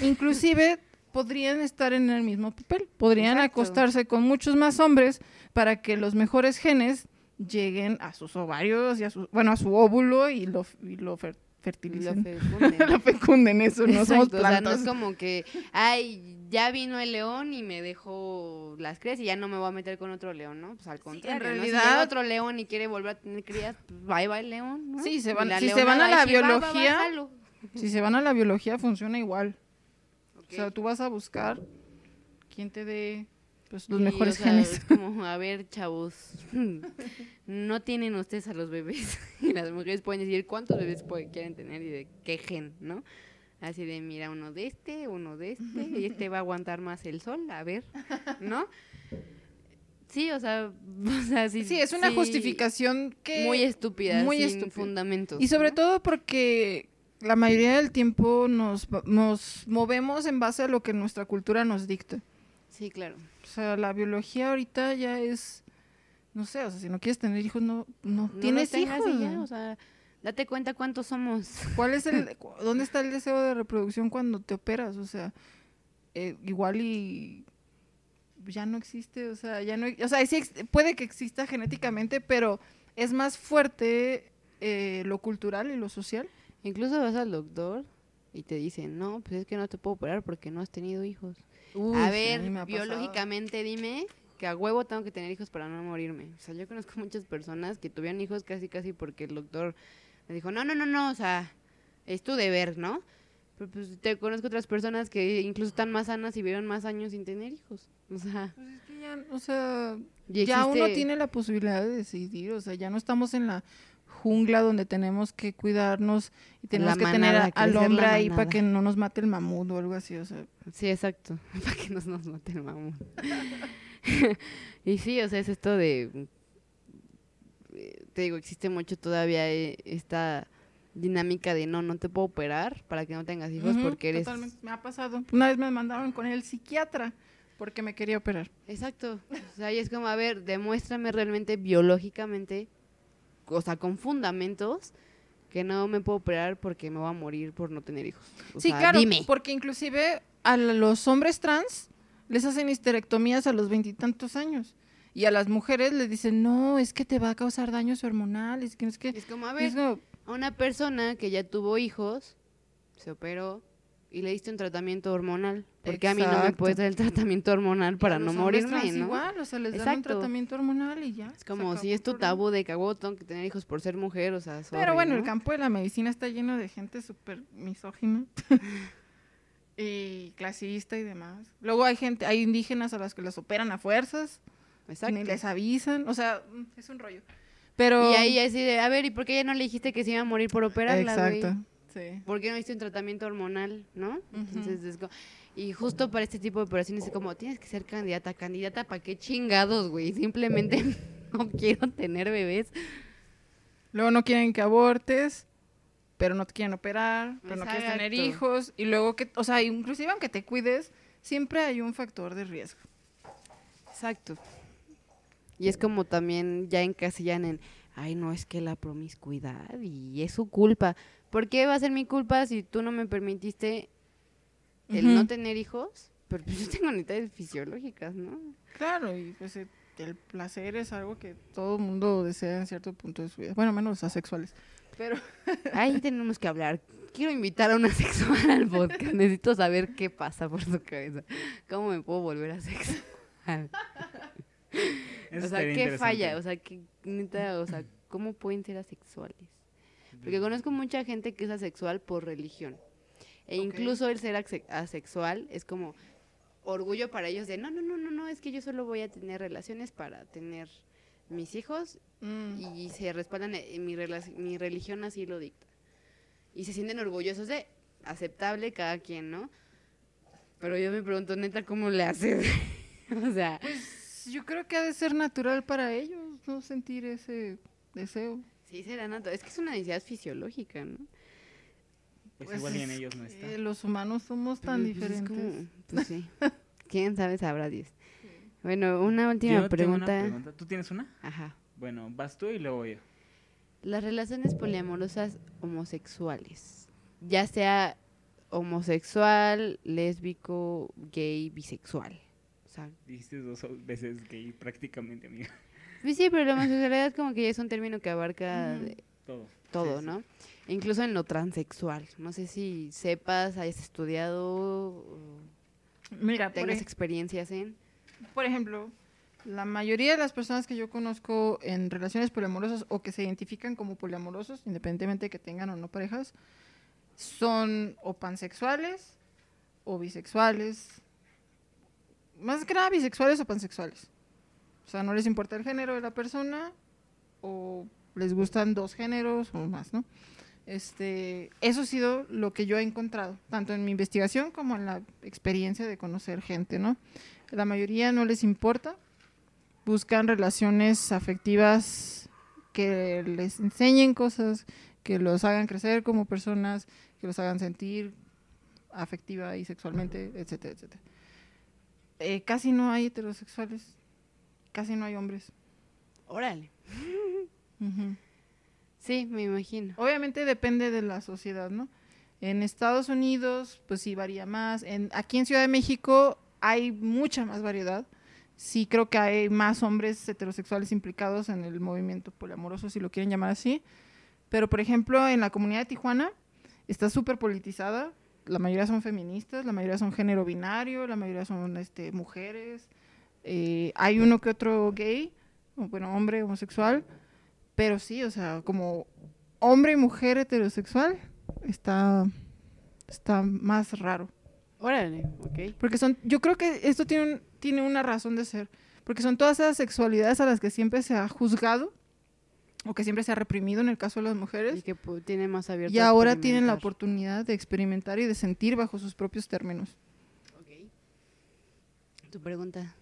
inclusive podrían estar en el mismo papel. Podrían Exacto. acostarse con muchos más hombres para que los mejores genes lleguen a sus ovarios y a su, bueno, a su óvulo y lo, y lo fer- Lo fertilicen. fecunden. lo fecunden, eso, no somos Exacto, o sea, no plantas. es como que, ay, ya vino el león y me dejó las crías y ya no me voy a meter con otro león, ¿no? Pues al contrario, ¿no? Si realidad- llega otro león y quiere volver a tener crías, pues va el león, ¿no? Sí, se van- si se van a la biología. Si se van a la biología, funciona igual. O sea, tú vas a buscar quien te dé pues, los Sí, mejores o sea, genes. Es como, a ver, chavos, no tienen ustedes a los bebés. Y las mujeres pueden decir cuántos bebés quieren tener y de qué gen, ¿no? Así de, mira, uno de este, uno de este, y este va a aguantar más el sol, a ver, ¿no? Sí, o sea, o sea sí. Sí, es una sí, justificación que... Muy estúpida, muy sin estúpida. fundamentos. Y sobre ¿no? todo porque la mayoría del tiempo nos, nos movemos en base a lo que nuestra cultura nos dicta. Sí, claro. O sea, la biología ahorita ya es... No sé, o sea, si no quieres tener hijos, no, no, No tienes hijos. ya, o sea, date cuenta cuántos somos. ¿Cuál es el, dónde está el deseo de reproducción cuando te operas? O sea, eh, igual y ya no existe, o sea, ya no, o sea, sí puede que exista genéticamente, pero es más fuerte eh, lo cultural y lo social. Incluso vas al doctor y te dicen, no, pues es que no te puedo operar porque no has tenido hijos. Uy, a ver, me biológicamente dime que a huevo tengo que tener hijos para no morirme. O sea, yo conozco muchas personas que tuvieron hijos casi casi porque el doctor le dijo, no, no, no, no, o sea, es tu deber, ¿no? Pero pues te conozco otras personas que incluso están más sanas y vivieron más años sin tener hijos. O sea, Pues es que ya, o sea, ya uno tiene la posibilidad de decidir, o sea, ya no estamos en la jungla donde tenemos que cuidarnos y tenemos La que tener al hombre ahí para que no nos mate el mamut o algo así, o sea, Sí, exacto. Para que nos nos mate el mamón. y sí, o sea, es esto de... eh, Te digo, existe mucho todavía eh, esta dinámica de no, no te puedo operar para que no tengas hijos porque eres... totalmente, me ha pasado. Una vez me mandaron con el psiquiatra porque me quería operar. Exacto. O sea, y es como, a ver, demuéstrame realmente biológicamente, o sea, con fundamentos, que no me puedo operar porque me voy a morir por no tener hijos. O sí, sea, claro, Dime. porque inclusive a los hombres trans les hacen histerectomías a los veintitantos años. Y a las mujeres les dicen, no, es que te va a causar daños hormonales. Que no es que... Es como, a ver, como, a una persona que ya tuvo hijos, se operó y le diste un tratamiento hormonal. Porque a mí no me Exacto. puedes dar el tratamiento hormonal para no morirme, ¿no? igual, o sea, les dan un Exacto. tratamiento hormonal y ya. Es como si es tu tabú de huevo tengo que tener hijos por ser mujer, o sea, Pero sorry, bueno, el campo de la medicina está lleno de gente súper misógina y clasista y demás. Luego hay gente, hay indígenas a las que las operan a fuerzas, Exacto. ni les avisan, o sea, es un rollo. Pero Y ahí así de, a ver, ¿y por qué ya no le dijiste que se iba a morir por operarla, güey? Sí. ¿Por qué no hiciste un tratamiento hormonal, no? Entonces. Y justo para este tipo de operaciones es como, tienes que ser candidata. ¿Candidata para qué chingados, güey? Simplemente no quiero tener bebés. Luego no quieren que abortes, pero no te quieren operar, pero no quieres tener hijos y luego que, o sea, inclusive aunque te cuides, siempre hay un factor de riesgo. Exacto. Y es como también ya encasillan en, ay, no, es que la promiscuidad y es su culpa. ¿Por qué va a ser mi culpa si tú no me permitiste el no tener hijos? Pero pues yo tengo necesidades fisiológicas, ¿no? Claro, y pues eh, el placer es algo que todo mundo desea en cierto punto de su vida. Bueno, menos los asexuales. Pero Ahí tenemos que hablar. Quiero invitar a una sexual al podcast. Necesito saber qué pasa por su cabeza. ¿Cómo me puedo volver a sexual? Eso o sea, ¿qué falla? O sea, ¿qué, neta, o sea, ¿cómo pueden ser asexuales? Porque conozco mucha gente que es asexual por religión. E incluso el ser asexual es como orgullo para ellos de, no, no, no, no, no, es que yo solo voy a tener relaciones para tener mis hijos mm, y se respaldan en mi, religión así lo dicta. Y se sienten orgullosos de aceptable cada quien, ¿no? Pero yo me pregunto, neta, ¿cómo le haces? o sea, yo creo que ha de ser natural para ellos no sentir ese deseo. sí será natural. Es que es una necesidad fisiológica, ¿no? Pues, igual y en es ellos no está. los humanos somos tan Pues, pues, es diferentes. como- pues sí. ¿Quién sabe? Sabrá Dios. Bueno, una última Yo tengo una pregunta. pregunta. ¿Tú tienes una? Ajá. Bueno, vas tú y luego yo. Las relaciones poliamorosas homosexuales, ya sea homosexual, lésbico, gay, bisexual. Sea, Dijiste dos veces gay prácticamente, amiga. pues sí, pero la homosexualidad como que ya es un término que abarca Todo. todo, Sí, sí. ¿no? Incluso en lo transexual. No sé si sepas, hayas estudiado, o Mira, por, tengas ej- experiencias en... por ejemplo, la mayoría de las personas que yo conozco en relaciones poliamorosas o que se identifican como poliamorosos, independientemente de que tengan o no parejas, son o pansexuales o bisexuales. Más que nada bisexuales o pansexuales. O sea, no les importa el género de la persona o les gustan dos géneros o más, ¿no? Este, eso ha sido lo que yo he encontrado, tanto en mi investigación como en la experiencia de conocer gente, ¿no? La mayoría no les importa, buscan relaciones afectivas que les enseñen cosas, que los hagan crecer como personas, que los hagan sentir afectiva y sexualmente, etcétera, etcétera. Eh, casi no hay heterosexuales, casi no hay hombres. Órale. Sí, me imagino. Obviamente depende de la sociedad, ¿no? En Estados Unidos, pues sí varía más. En, aquí en Ciudad de México hay mucha más variedad. Sí creo que hay más hombres heterosexuales implicados en el movimiento poliamoroso, si lo quieren llamar así. Pero, por ejemplo, en la comunidad de Tijuana está súper politizada. La mayoría son feministas, la mayoría son género binario, la mayoría son este, mujeres. Eh, hay uno que otro gay, bueno, hombre homosexual. Pero sí, o sea, como hombre y mujer heterosexual está, está más raro. Órale, ok. Porque son, yo creo que esto tiene, un- tiene una razón de ser. Porque son todas esas sexualidades a las que siempre se ha juzgado o que siempre se ha reprimido en el caso de las Y mujeres. que pu- tiene más abierto Y ahora tienen la oportunidad de experimentar y de sentir bajo sus propios términos. Ok. Tu pregunta,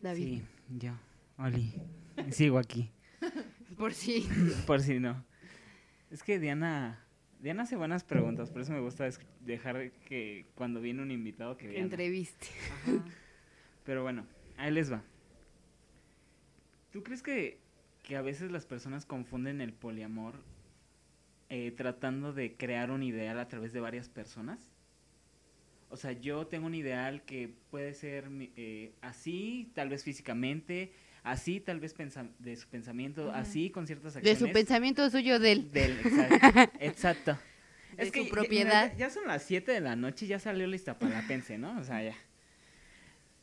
David. Sí, yo. Oli. Sigo aquí. Por si. Por si no. Es que Diana. Diana hace buenas preguntas, por eso me gusta dejar que cuando viene un invitado que Diana. Entreviste. Ajá. Pero bueno, ahí les va. ¿Tú crees que, que a veces las personas confunden el poliamor eh, tratando de crear un ideal a través de varias personas? O sea, yo tengo un ideal que puede ser eh, así, tal vez físicamente, así, tal vez de su pensamiento, así, con ciertas De acciones. su pensamiento suyo del. Del, exacto. exacto. De su ya- propiedad. Ya, ya son las 7 de la noche y ya salió la Iztapalapense, ¿no? O sea, ya.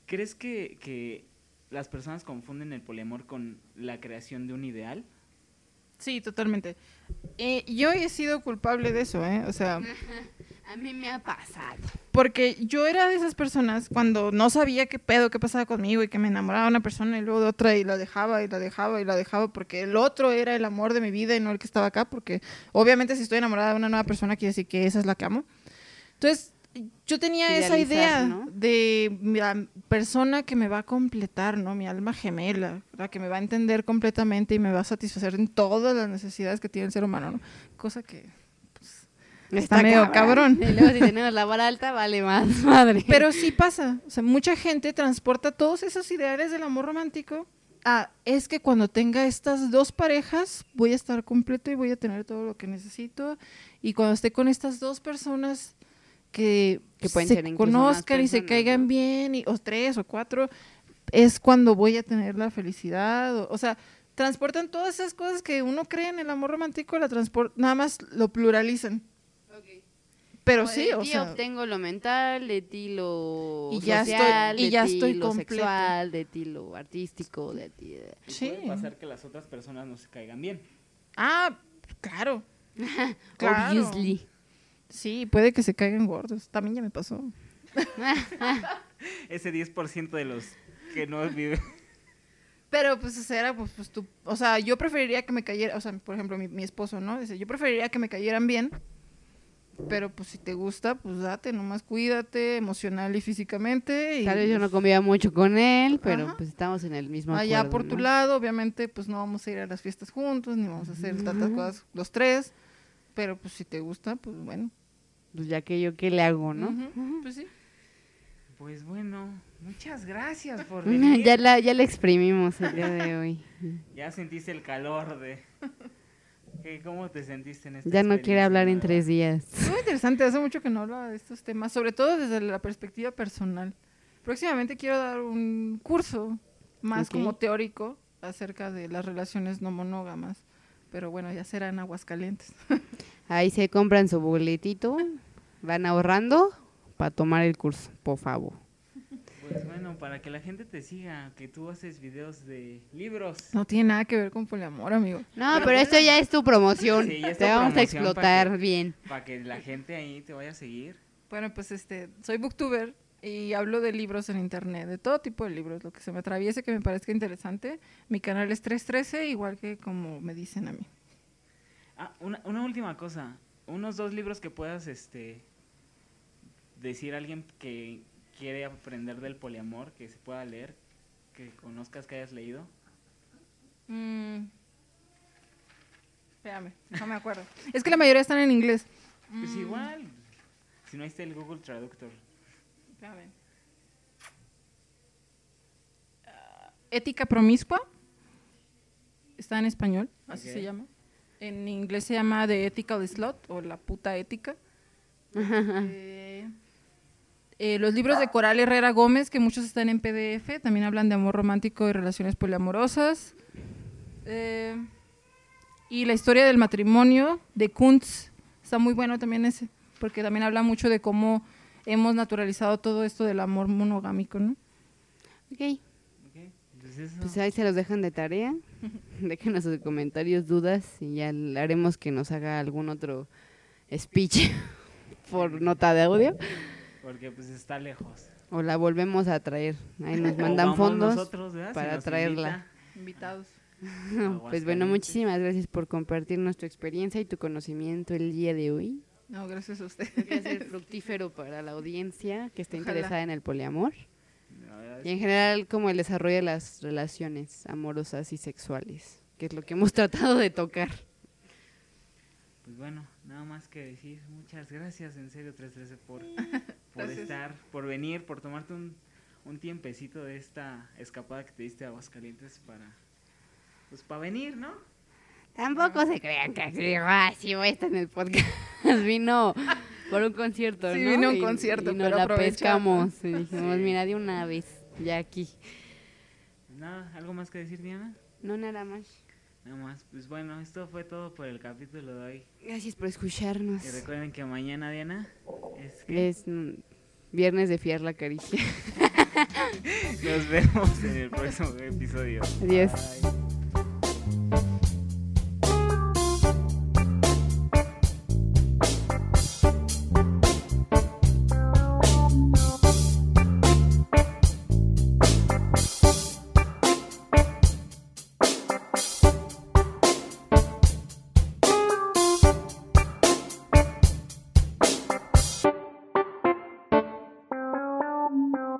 ¿Crees que, que las personas confunden el poliamor con la creación de un ideal? Sí, totalmente. Eh, yo he sido culpable de eso, ¿eh? O sea, A mí me ha pasado. Porque yo era de esas personas cuando no sabía qué pedo, qué pasaba conmigo y que me enamoraba de una persona y luego de otra y la dejaba y la dejaba y la dejaba porque el otro era el amor de mi vida y no el que estaba acá porque obviamente si estoy enamorada de una nueva persona quiere decir que esa es la que amo. Entonces yo tenía esa idea ¿no? de la persona que me va a completar, ¿no? Mi alma gemela, la que me va a entender completamente y me va a satisfacer en todas las necesidades que tiene el ser humano, ¿no? Cosa que Está medio cabrón. Y luego si tenemos la vara alta, vale más, madre. Pero sí pasa. O sea, mucha gente transporta todos esos ideales del amor romántico a es que cuando tenga estas dos parejas voy a estar completo y voy a tener todo lo que necesito. Y cuando esté con estas dos personas que, Que pueden se ser conozcan y se caigan bien, y, o tres o cuatro, es cuando voy a tener la felicidad. O, o sea, transportan todas esas cosas que uno cree en el amor romántico, la transpor nada más lo pluralizan. Pero Como sí, de o ti sea, obtengo lo mental, de ti lo Y ya estoy- social, y de ya ti estoy lo completo. sexual, de ti lo artístico, de ti... de- Sí. Puede pasar que las otras personas no se caigan bien. Ah, claro. Claro. Obviously. Sí, puede que se caigan gordos. También ya me pasó. Ese 10% de los que no viven. Pero pues o sea, era pues, pues tú, o sea, yo preferiría que me cayera, o sea, por ejemplo, mi, mi esposo, ¿no? Dice, yo preferiría que me cayeran bien. Pero pues si te gusta, pues date, nomás cuídate emocional y físicamente. Y, Tal vez yo no pues, convivía mucho con él, pero Ajá. pues estamos en el mismo Allá acuerdo, por tu lado, obviamente, pues no vamos a ir a las fiestas juntos, ni vamos a hacer tantas cosas los tres. Pero pues si te gusta, pues bueno. Pues ya que yo, ¿qué le hago, no? Ujú, Pues sí. Pues bueno, muchas gracias por venir. ya, la, ya la exprimimos el día de hoy. Ya sentiste el calor de... ¿Qué- ¿Cómo te sentiste en esta Ya no quiere hablar en tres días. Muy interesante, hace mucho que no hablaba de estos temas, sobre todo desde la perspectiva personal. Próximamente quiero dar un curso más Ok. como teórico acerca de las relaciones no monógamas, pero bueno, ya será en Aguascalientes. Ahí se compran su boletito, van ahorrando para tomar el curso, por favor. Pues bueno, para que la gente te siga, que tú haces videos de libros. No tiene nada que ver con poliamor, amigo. No, Pero pero esto ya es tu promoción. Sí, ya es Te tu vamos a explotar que- bien. Para que la gente ahí te vaya a seguir. Bueno, pues este, soy booktuber y hablo de libros en internet, de todo tipo de libros, lo que se me atraviese que me parezca interesante. Mi canal es 313, igual que como me dicen a mí. Ah, una, una última cosa. Unos dos libros que puedas este decir a alguien que quiere aprender del poliamor, que se pueda leer, que conozcas, que hayas leído. Mm. Espérame, no me acuerdo. es que la mayoría están en inglés. Pues Mm, igual, si no ahí está el Google Traductor. Ah, Ética promiscua. Está en español, así se llama. En inglés se llama The Ethical Slot o La puta ética. Eh, eh, los libros de Coral Herrera Gómez, que muchos están en PDF, también hablan de amor romántico y relaciones poliamorosas. Eh, y la historia del matrimonio de Kuntz, está muy bueno también ese, porque también habla mucho de cómo hemos naturalizado todo esto del amor monogámico, ¿no? Ok, Ok, pues eso. pues ahí se los dejan de tarea. Déjenos sus comentarios, dudas y ya haremos que nos haga algún otro speech por nota de audio Porque pues está lejos. o la volvemos a traer. Ahí nos mandan fondos. nosotros. Si para nos traerla. Invitados. Pues bueno, muchísimas gracias por compartirnos tu experiencia y tu conocimiento el día de hoy. No, gracias a usted. Creo que va a ser fructífero para la audiencia que está Ojalá. interesada en el poliamor y en general como el desarrollo de las relaciones amorosas y sexuales, que es lo que hemos tratado de tocar. Pues bueno, nada más que decir. Muchas gracias, en serio, 313, por, por Gracias. estar, por venir, por tomarte un, un tiempecito de esta escapada que te diste a Aguascalientes para, pues para venir, ¿no? Tampoco se crean que así, ah, sí voy a estar en el podcast. Vino por un concierto, Sí, ¿no? vino a un Y- concierto, y nos pero la pescamos. Y dijimos, Sí. mira, de una vez, ya aquí. Nada, ¿algo más que decir, Diana? No nada más. Nada más. Pues bueno, esto fue todo por el capítulo de hoy. Gracias por escucharnos. Y recuerden que mañana, Diana, es que Es viernes de fiar la caricia. nos vemos en el próximo episodio. Adiós. Bye.